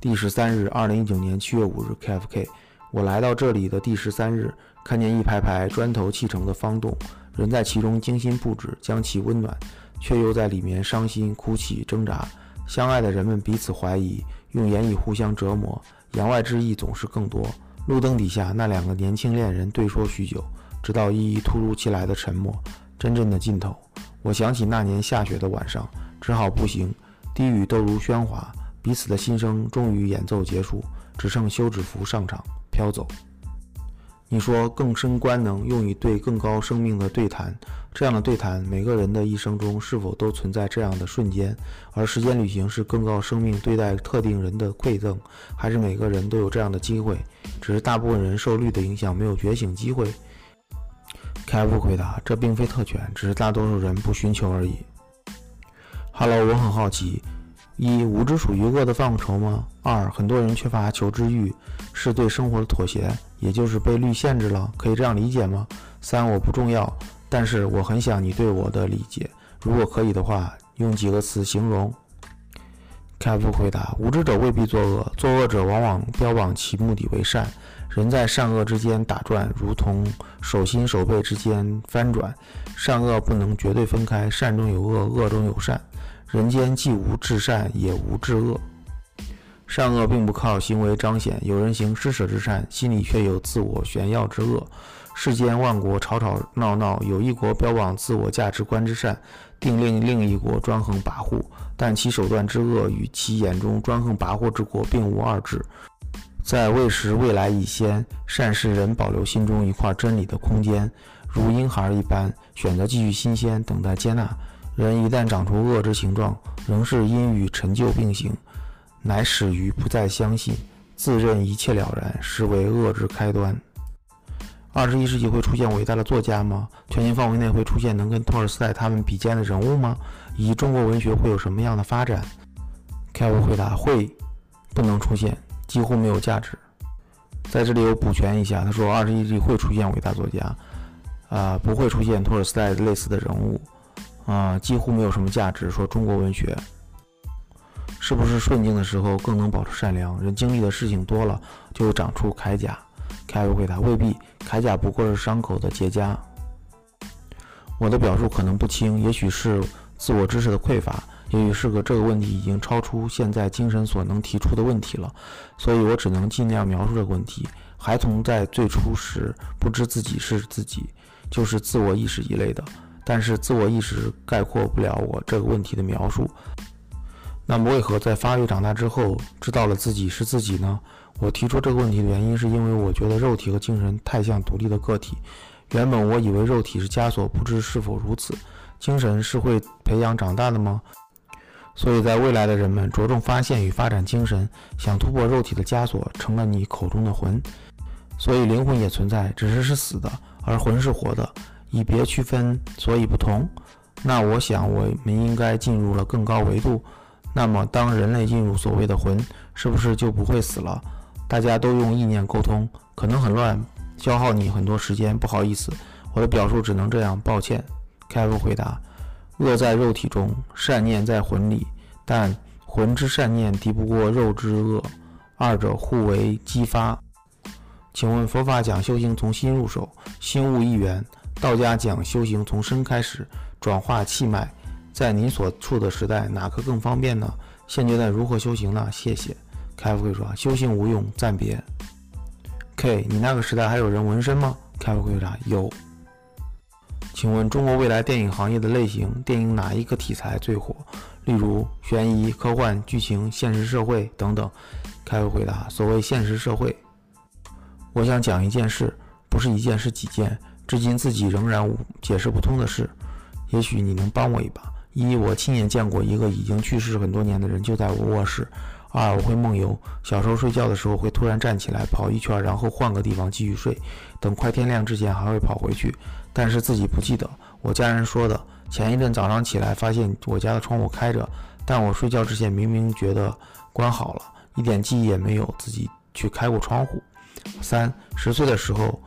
Speaker 2: 第十三日，二零一九年七月五日，KFK，我来到这里的第十三日，看见一排排砖头砌成的方洞，人在其中精心布置，将其温暖，却又在里面伤心、哭泣、挣扎。相爱的人们彼此怀疑，用言语互相折磨，言外之意总是更多。路灯底下，那两个年轻恋人对说许久，直到依依突如其来的沉默。真正的尽头，我想起那年下雪的晚上，只好步行。低语都如喧哗，彼此的心声终于演奏结束，只剩休止符上场飘走。你说更深官能用于对更高生命的对谈，这样的对谈，每个人的一生中是否都存在这样的瞬间？而时间旅行是更高生命对待特定人的馈赠，还是每个人都有这样的机会？只是大部分人受律的影响，没有觉醒机会。凯夫回答：“这并非特权，只是大多数人不寻求而已。” Hello，我很好奇：一、无知属于恶的范畴吗？二、很多人缺乏求知欲，是对生活的妥协，也就是被律限制了，可以这样理解吗？三、我不重要，但是我很想你对我的理解，如果可以的话，用几个词形容。凯夫回答：“无知者未必作恶，作恶者往往标榜其目的为善。”人在善恶之间打转，如同手心手背之间翻转，善恶不能绝对分开，善中有恶，恶中有善。人间既无至善，也无至恶。善恶并不靠行为彰显，有人行施舍之善，心里却有自我炫耀之恶。世间万国吵吵闹闹，有一国标榜自我价值观之善，定令另一国专横跋扈，但其手段之恶与其眼中专横跋扈之国并无二致。在未时未来已先，善是人保留心中一块真理的空间，如婴孩一般选择继续新鲜，等待接纳。人一旦长出恶之形状，仍是因与陈旧并行，乃始于不再相信，自认一切了然，实为恶之开端。二十一世纪会出现伟大的作家吗？全球范围内会出现能跟托尔斯泰他们比肩的人物吗？以及中国文学会有什么样的发展？凯文回答：会，不能出现，几乎没有价值。在这里我补全一下，他说二十一世纪会出现伟大作家，啊，不会出现托尔斯泰类似的人物，啊，几乎没有什么价值。说中国文学是不是顺境的时候更能保持善良？人经历的事情多了，就会长出铠甲。凯文回答：未必，铠甲不过是伤口的结痂。我的表述可能不清，也许是自我知识的匮乏，也许是个这个问题已经超出现在精神所能提出的问题了，所以我只能尽量描述这个问题。孩童在最初时不知自己是自己，就是自我意识一类的，但是自我意识概括不了我这个问题的描述。那么为何在发育长大之后知道了自己是自己呢？我提出这个问题的原因，是因为我觉得肉体和精神太像独立的个体。原本我以为肉体是枷锁，不知是否如此。精神是会培养长大的吗？所以在未来的人们着重发现与发展精神，想突破肉体的枷锁，成了你口中的魂。所以灵魂也存在，只是是死的，而魂是活的，以别区分，所以不同。那我想我们应该进入了更高维度。那么当人类进入所谓的魂，是不是就不会死了？大家都用意念沟通，可能很乱，消耗你很多时间。不好意思，我的表述只能这样，抱歉。凯文回答：恶在肉体中，善念在魂里，但魂之善念敌不过肉之恶，二者互为激发。请问佛法讲修行从心入手，心悟一元；道家讲修行从身开始，转化气脉。在您所处的时代，哪个更方便呢？现阶段如何修行呢？谢谢。凯夫会说：“修行无用，暂别。” K，你那个时代还有人纹身吗？凯夫回答：“有。”请问中国未来电影行业的类型，电影哪一个题材最火？例如悬疑、科幻、剧情、现实社会等等。凯夫回答：“所谓现实社会，我想讲一件事，不是一件，是几件，至今自己仍然无解释不通的事。也许你能帮我一把。一，我亲眼见过一个已经去世很多年的人就在我卧室。二，我会梦游。小时候睡觉的时候会突然站起来跑一圈，然后换个地方继续睡，等快天亮之前还会跑回去，但是自己不记得。我家人说的。前一阵早上起来发现我家的窗户开着，但我睡觉之前明明觉得关好了，一点记忆也没有自己去开过窗户。三，十岁的时候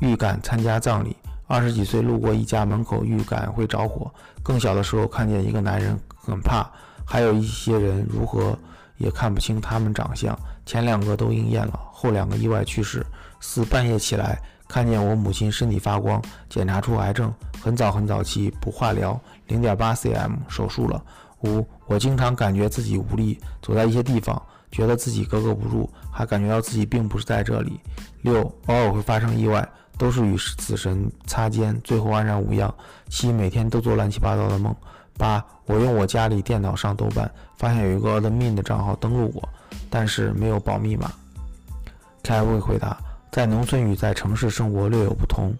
Speaker 2: 预感参加葬礼，二十几岁路过一家门口预感会着火，更小的时候看见一个男人很怕，还有一些人如何。也看不清他们长相，前两个都应验了，后两个意外去世。四半夜起来，看见我母亲身体发光，检查出癌症，很早很早期，不化疗，零点八 cm，手术了。五我经常感觉自己无力，走在一些地方，觉得自己格格不入，还感觉到自己并不是在这里。六偶尔会发生意外，都是与死神擦肩，最后安然无恙。七每天都做乱七八糟的梦。八，我用我家里电脑上豆瓣，发现有一个 admin 的账号登录过，但是没有保密码。凯威回答：在农村与在城市生活略有不同，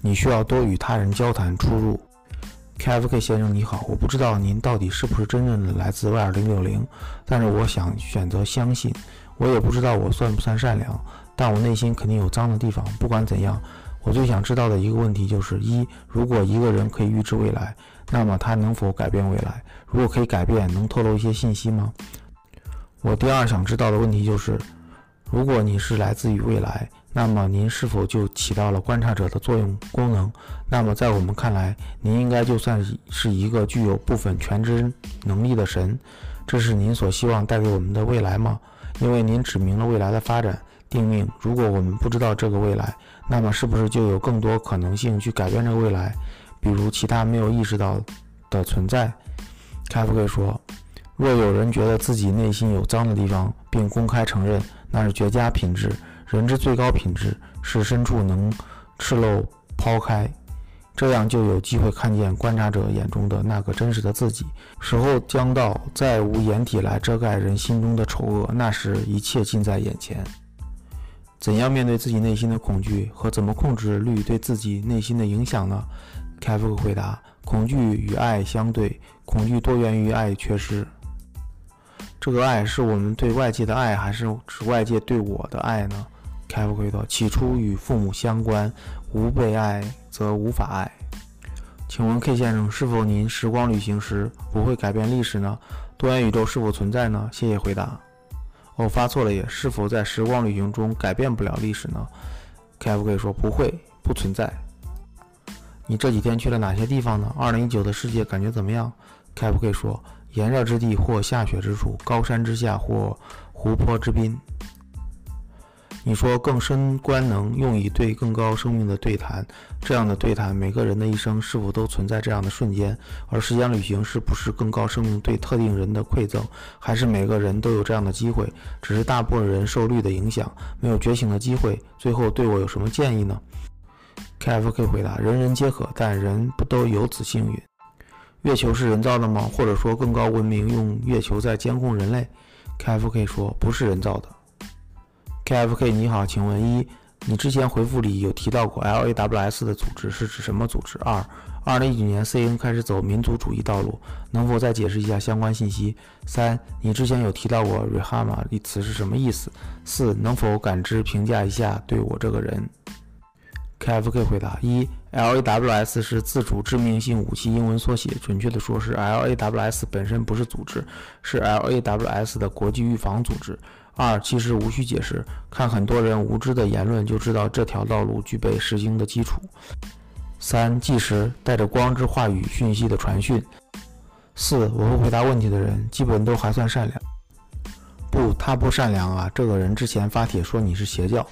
Speaker 2: 你需要多与他人交谈出入。KFK 先生你好，我不知道您到底是不是真正的来自 Y 二零六零，但是我想选择相信。我也不知道我算不算善良，但我内心肯定有脏的地方。不管怎样，我最想知道的一个问题就是：一，如果一个人可以预知未来。那么他能否改变未来？如果可以改变，能透露一些信息吗？我第二想知道的问题就是，如果你是来自于未来，那么您是否就起到了观察者的作用功能？那么在我们看来，您应该就算是一个具有部分全知能力的神。这是您所希望带给我们的未来吗？因为您指明了未来的发展定命。如果我们不知道这个未来，那么是不是就有更多可能性去改变这个未来？比如其他没有意识到的存在，开夫克说：“若有人觉得自己内心有脏的地方，并公开承认，那是绝佳品质。人之最高品质是深处能赤露抛开，这样就有机会看见观察者眼中的那个真实的自己。时候将到，再无掩体来遮盖人心中的丑恶，那时一切近在眼前。怎样面对自己内心的恐惧，和怎么控制律对自己内心的影响呢？”凯夫回答：“恐惧与爱相对，恐惧多源于爱缺失。这个爱是我们对外界的爱，还是指外界对我的爱呢？KF 回答：起初与父母相关，无被爱则无法爱。请问 K 先生，是否您时光旅行时不会改变历史呢？多元宇宙是否存在呢？谢谢回答。哦，发错了耶。是否在时光旅行中改变不了历史呢？KFK 说不会，不存在。你这几天去了哪些地方呢？二零一九的世界感觉怎么样？KFK 说炎热之地或下雪之处，高山之下或湖泊之滨。你说更深观能用以对更高生命的对谈，这样的对谈，每个人的一生是否都存在这样的瞬间？而时间旅行是不是更高生命对特定人的馈赠，还是每个人都有这样的机会？只是大部分人受律的影响，没有觉醒的机会。最后对我有什么建议呢？KFK 回答：人人皆可，但人不都有此幸运。月球是人造的吗？或者说更高文明用月球在监控人类？KFK 说不是人造的。KFK，你好，请问一，你之前回复里有提到过 LAWS 的组织是指什么组织？二，二零一九年 CN 开始走民族主义道路，能否再解释一下相关信息？三，你之前有提到过 Rehama 一词是什么意思？四，能否感知评价一下对我这个人？KFK 回答一，LAWS 是自主致命性武器英文缩写，准确的说是 LAWS 本身不是组织，是 LAWS 的国际预防组织。二，其实无需解释，看很多人无知的言论就知道这条道路具备实行的基础。三，计时带着光之话语讯息的传讯。四，我会回答问题的人基本都还算善良。不，他不善良啊！这个人之前发帖说你是邪教。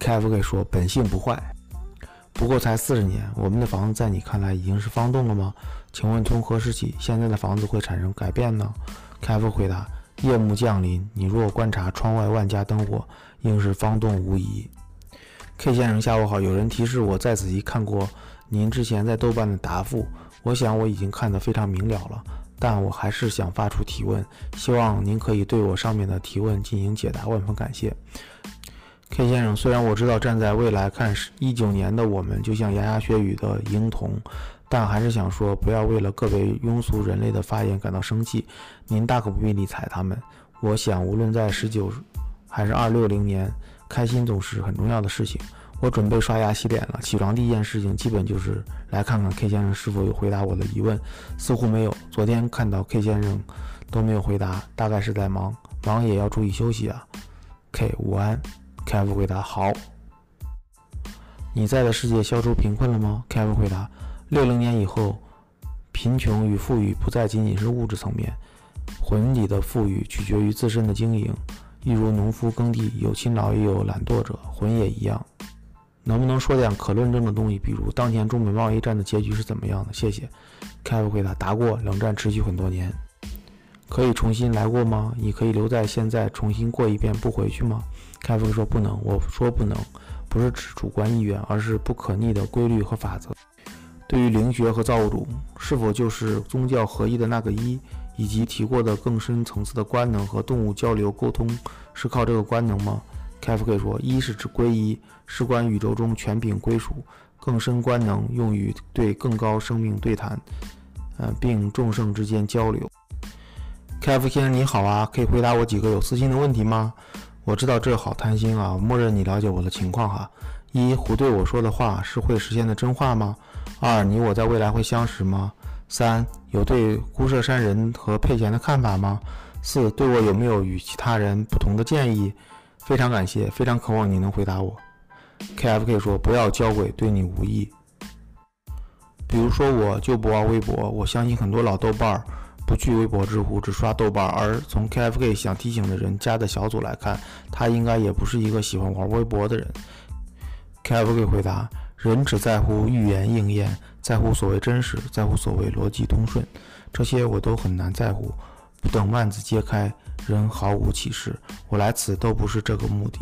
Speaker 2: KFK 说本性不坏，不过才四十年，我们的房子在你看来已经是方洞了吗？请问从何时起现在的房子会产生改变呢？KFK 回答。夜幕降临，你若观察窗外万家灯火，应是方洞无疑。K 先生，下午好。有人提示我再仔细看过您之前在豆瓣的答复，我想我已经看得非常明了了，但我还是想发出提问，希望您可以对我上面的提问进行解答，万分感谢。K 先生，虽然我知道站在未来看，一九年的我们就像牙牙学语的婴童。但还是想说，不要为了个别庸俗人类的发言感到生气。您大可不必理睬他们。我想，无论在十九还是二六零年，开心总是很重要的事情。我准备刷牙洗脸了，起床第一件事情基本就是来看看 K 先生是否有回答我的疑问。似乎没有。昨天看到 K 先生都没有回答，大概是在忙，忙也要注意休息啊。K 午安，KF 回答好。你在的世界消除贫困了吗？KF 回答。六零年以后，贫穷与富裕不再仅仅是物质层面，魂里的富裕取决于自身的经营。一如农夫耕地，有勤劳也有懒惰者，魂也一样。能不能说点可论证的东西？比如当前中美贸易战的结局是怎么样的？谢谢。凯夫回答：答过，冷战持续很多年。可以重新来过吗？你可以留在现在重新过一遍，不回去吗？凯夫说不能。我说不能，不是指主观意愿，而是不可逆的规律和法则。对于灵学和造物主是否就是宗教合一的那个一，以及提过的更深层次的官能和动物交流沟通是靠这个官能吗？KFK 说，一是指归一，事关宇宙中权柄归属；更深官能用于对更高生命对谈，呃，并众生之间交流。KF 先生你好啊，可以回答我几个有私心的问题吗？我知道这好贪心啊，默认你了解我的情况哈。一，胡对我说的话是会实现的真话吗？二，你我在未来会相识吗？三，有对孤舍山人和佩贤的看法吗？四，对我有没有与其他人不同的建议？非常感谢，非常渴望你能回答我。KFK 说不要交鬼，对你无益。比如说我就不玩微博，我相信很多老豆瓣儿不去微博、知乎，只刷豆瓣儿。而从 KFK 想提醒的人加的小组来看，他应该也不是一个喜欢玩微博的人。KFK 回答。人只在乎预言应验，在乎所谓真实，在乎所谓逻辑通顺，这些我都很难在乎。不等万字揭开，人毫无启示。我来此都不是这个目的。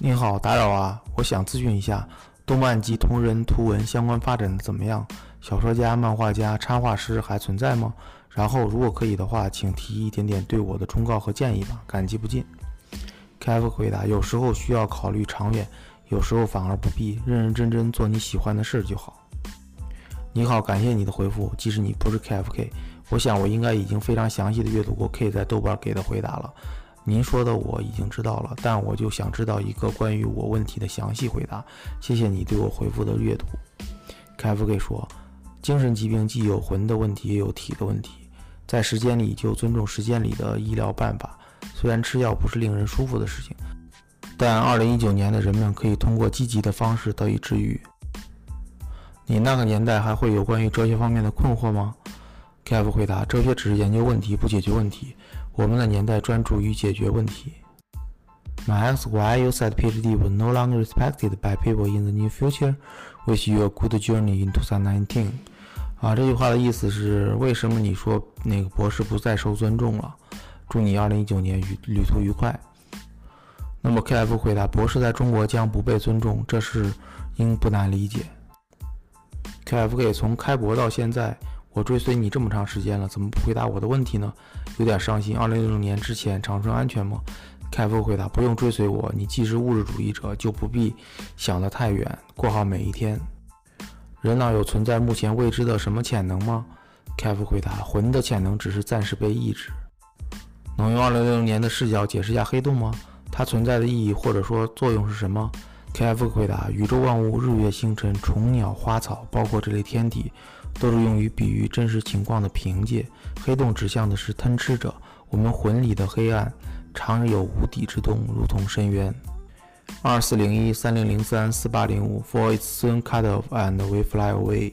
Speaker 2: 您好，打扰啊，我想咨询一下，动漫及同人图文相关发展的怎么样？小说家、漫画家、插画师还存在吗？然后，如果可以的话，请提一点点对我的忠告和建议吧，感激不尽。KF 回答：有时候需要考虑长远。有时候反而不必认认真真做你喜欢的事就好。你好，感谢你的回复。即使你不是 KFK，我想我应该已经非常详细的阅读过 K 在豆瓣给的回答了。您说的我已经知道了，但我就想知道一个关于我问题的详细回答。谢谢你对我回复的阅读。KFK 说，精神疾病既有魂的问题，也有体的问题。在时间里就尊重时间里的医疗办法。虽然吃药不是令人舒服的事情，但2019年的人们可以通过积极的方式得以治愈。你那个年代还会有关于哲学方面的困惑吗？KF 回答：哲学只是研究问题，不解决问题。我们的年代专注于解决问题。My ask why you said PhD was no longer respected by people in the near future. Wish you a good journey in 2019. 啊，这句话的意思是为什么你说那个博士不再受尊重了？祝你2019年旅旅途愉快。那么 KF 回答：博士在中国将不被尊重，这是应不难理解。KFK 从开博到现在，我追随你这么长时间了，怎么不回答我的问题呢？有点伤心。二零六零年之前长春安全吗？K F 回答：不用追随我，你既是物质主义者，就不必想得太远，过好每一天。人脑有存在目前未知的什么潜能吗？K F 回答：魂的潜能只是暂时被抑制。能用二零六零年的视角解释一下黑洞吗？它存在的意义或者说作用是什么？KF 回答：宇宙万物、日月星辰、虫鸟花草，包括这类天体，都是用于比喻真实情况的凭借。黑洞指向的是吞吃者。我们魂里的黑暗，常有无底之洞，如同深渊。二四零一三零零三四八零五，For it's soon cut off and we fly away。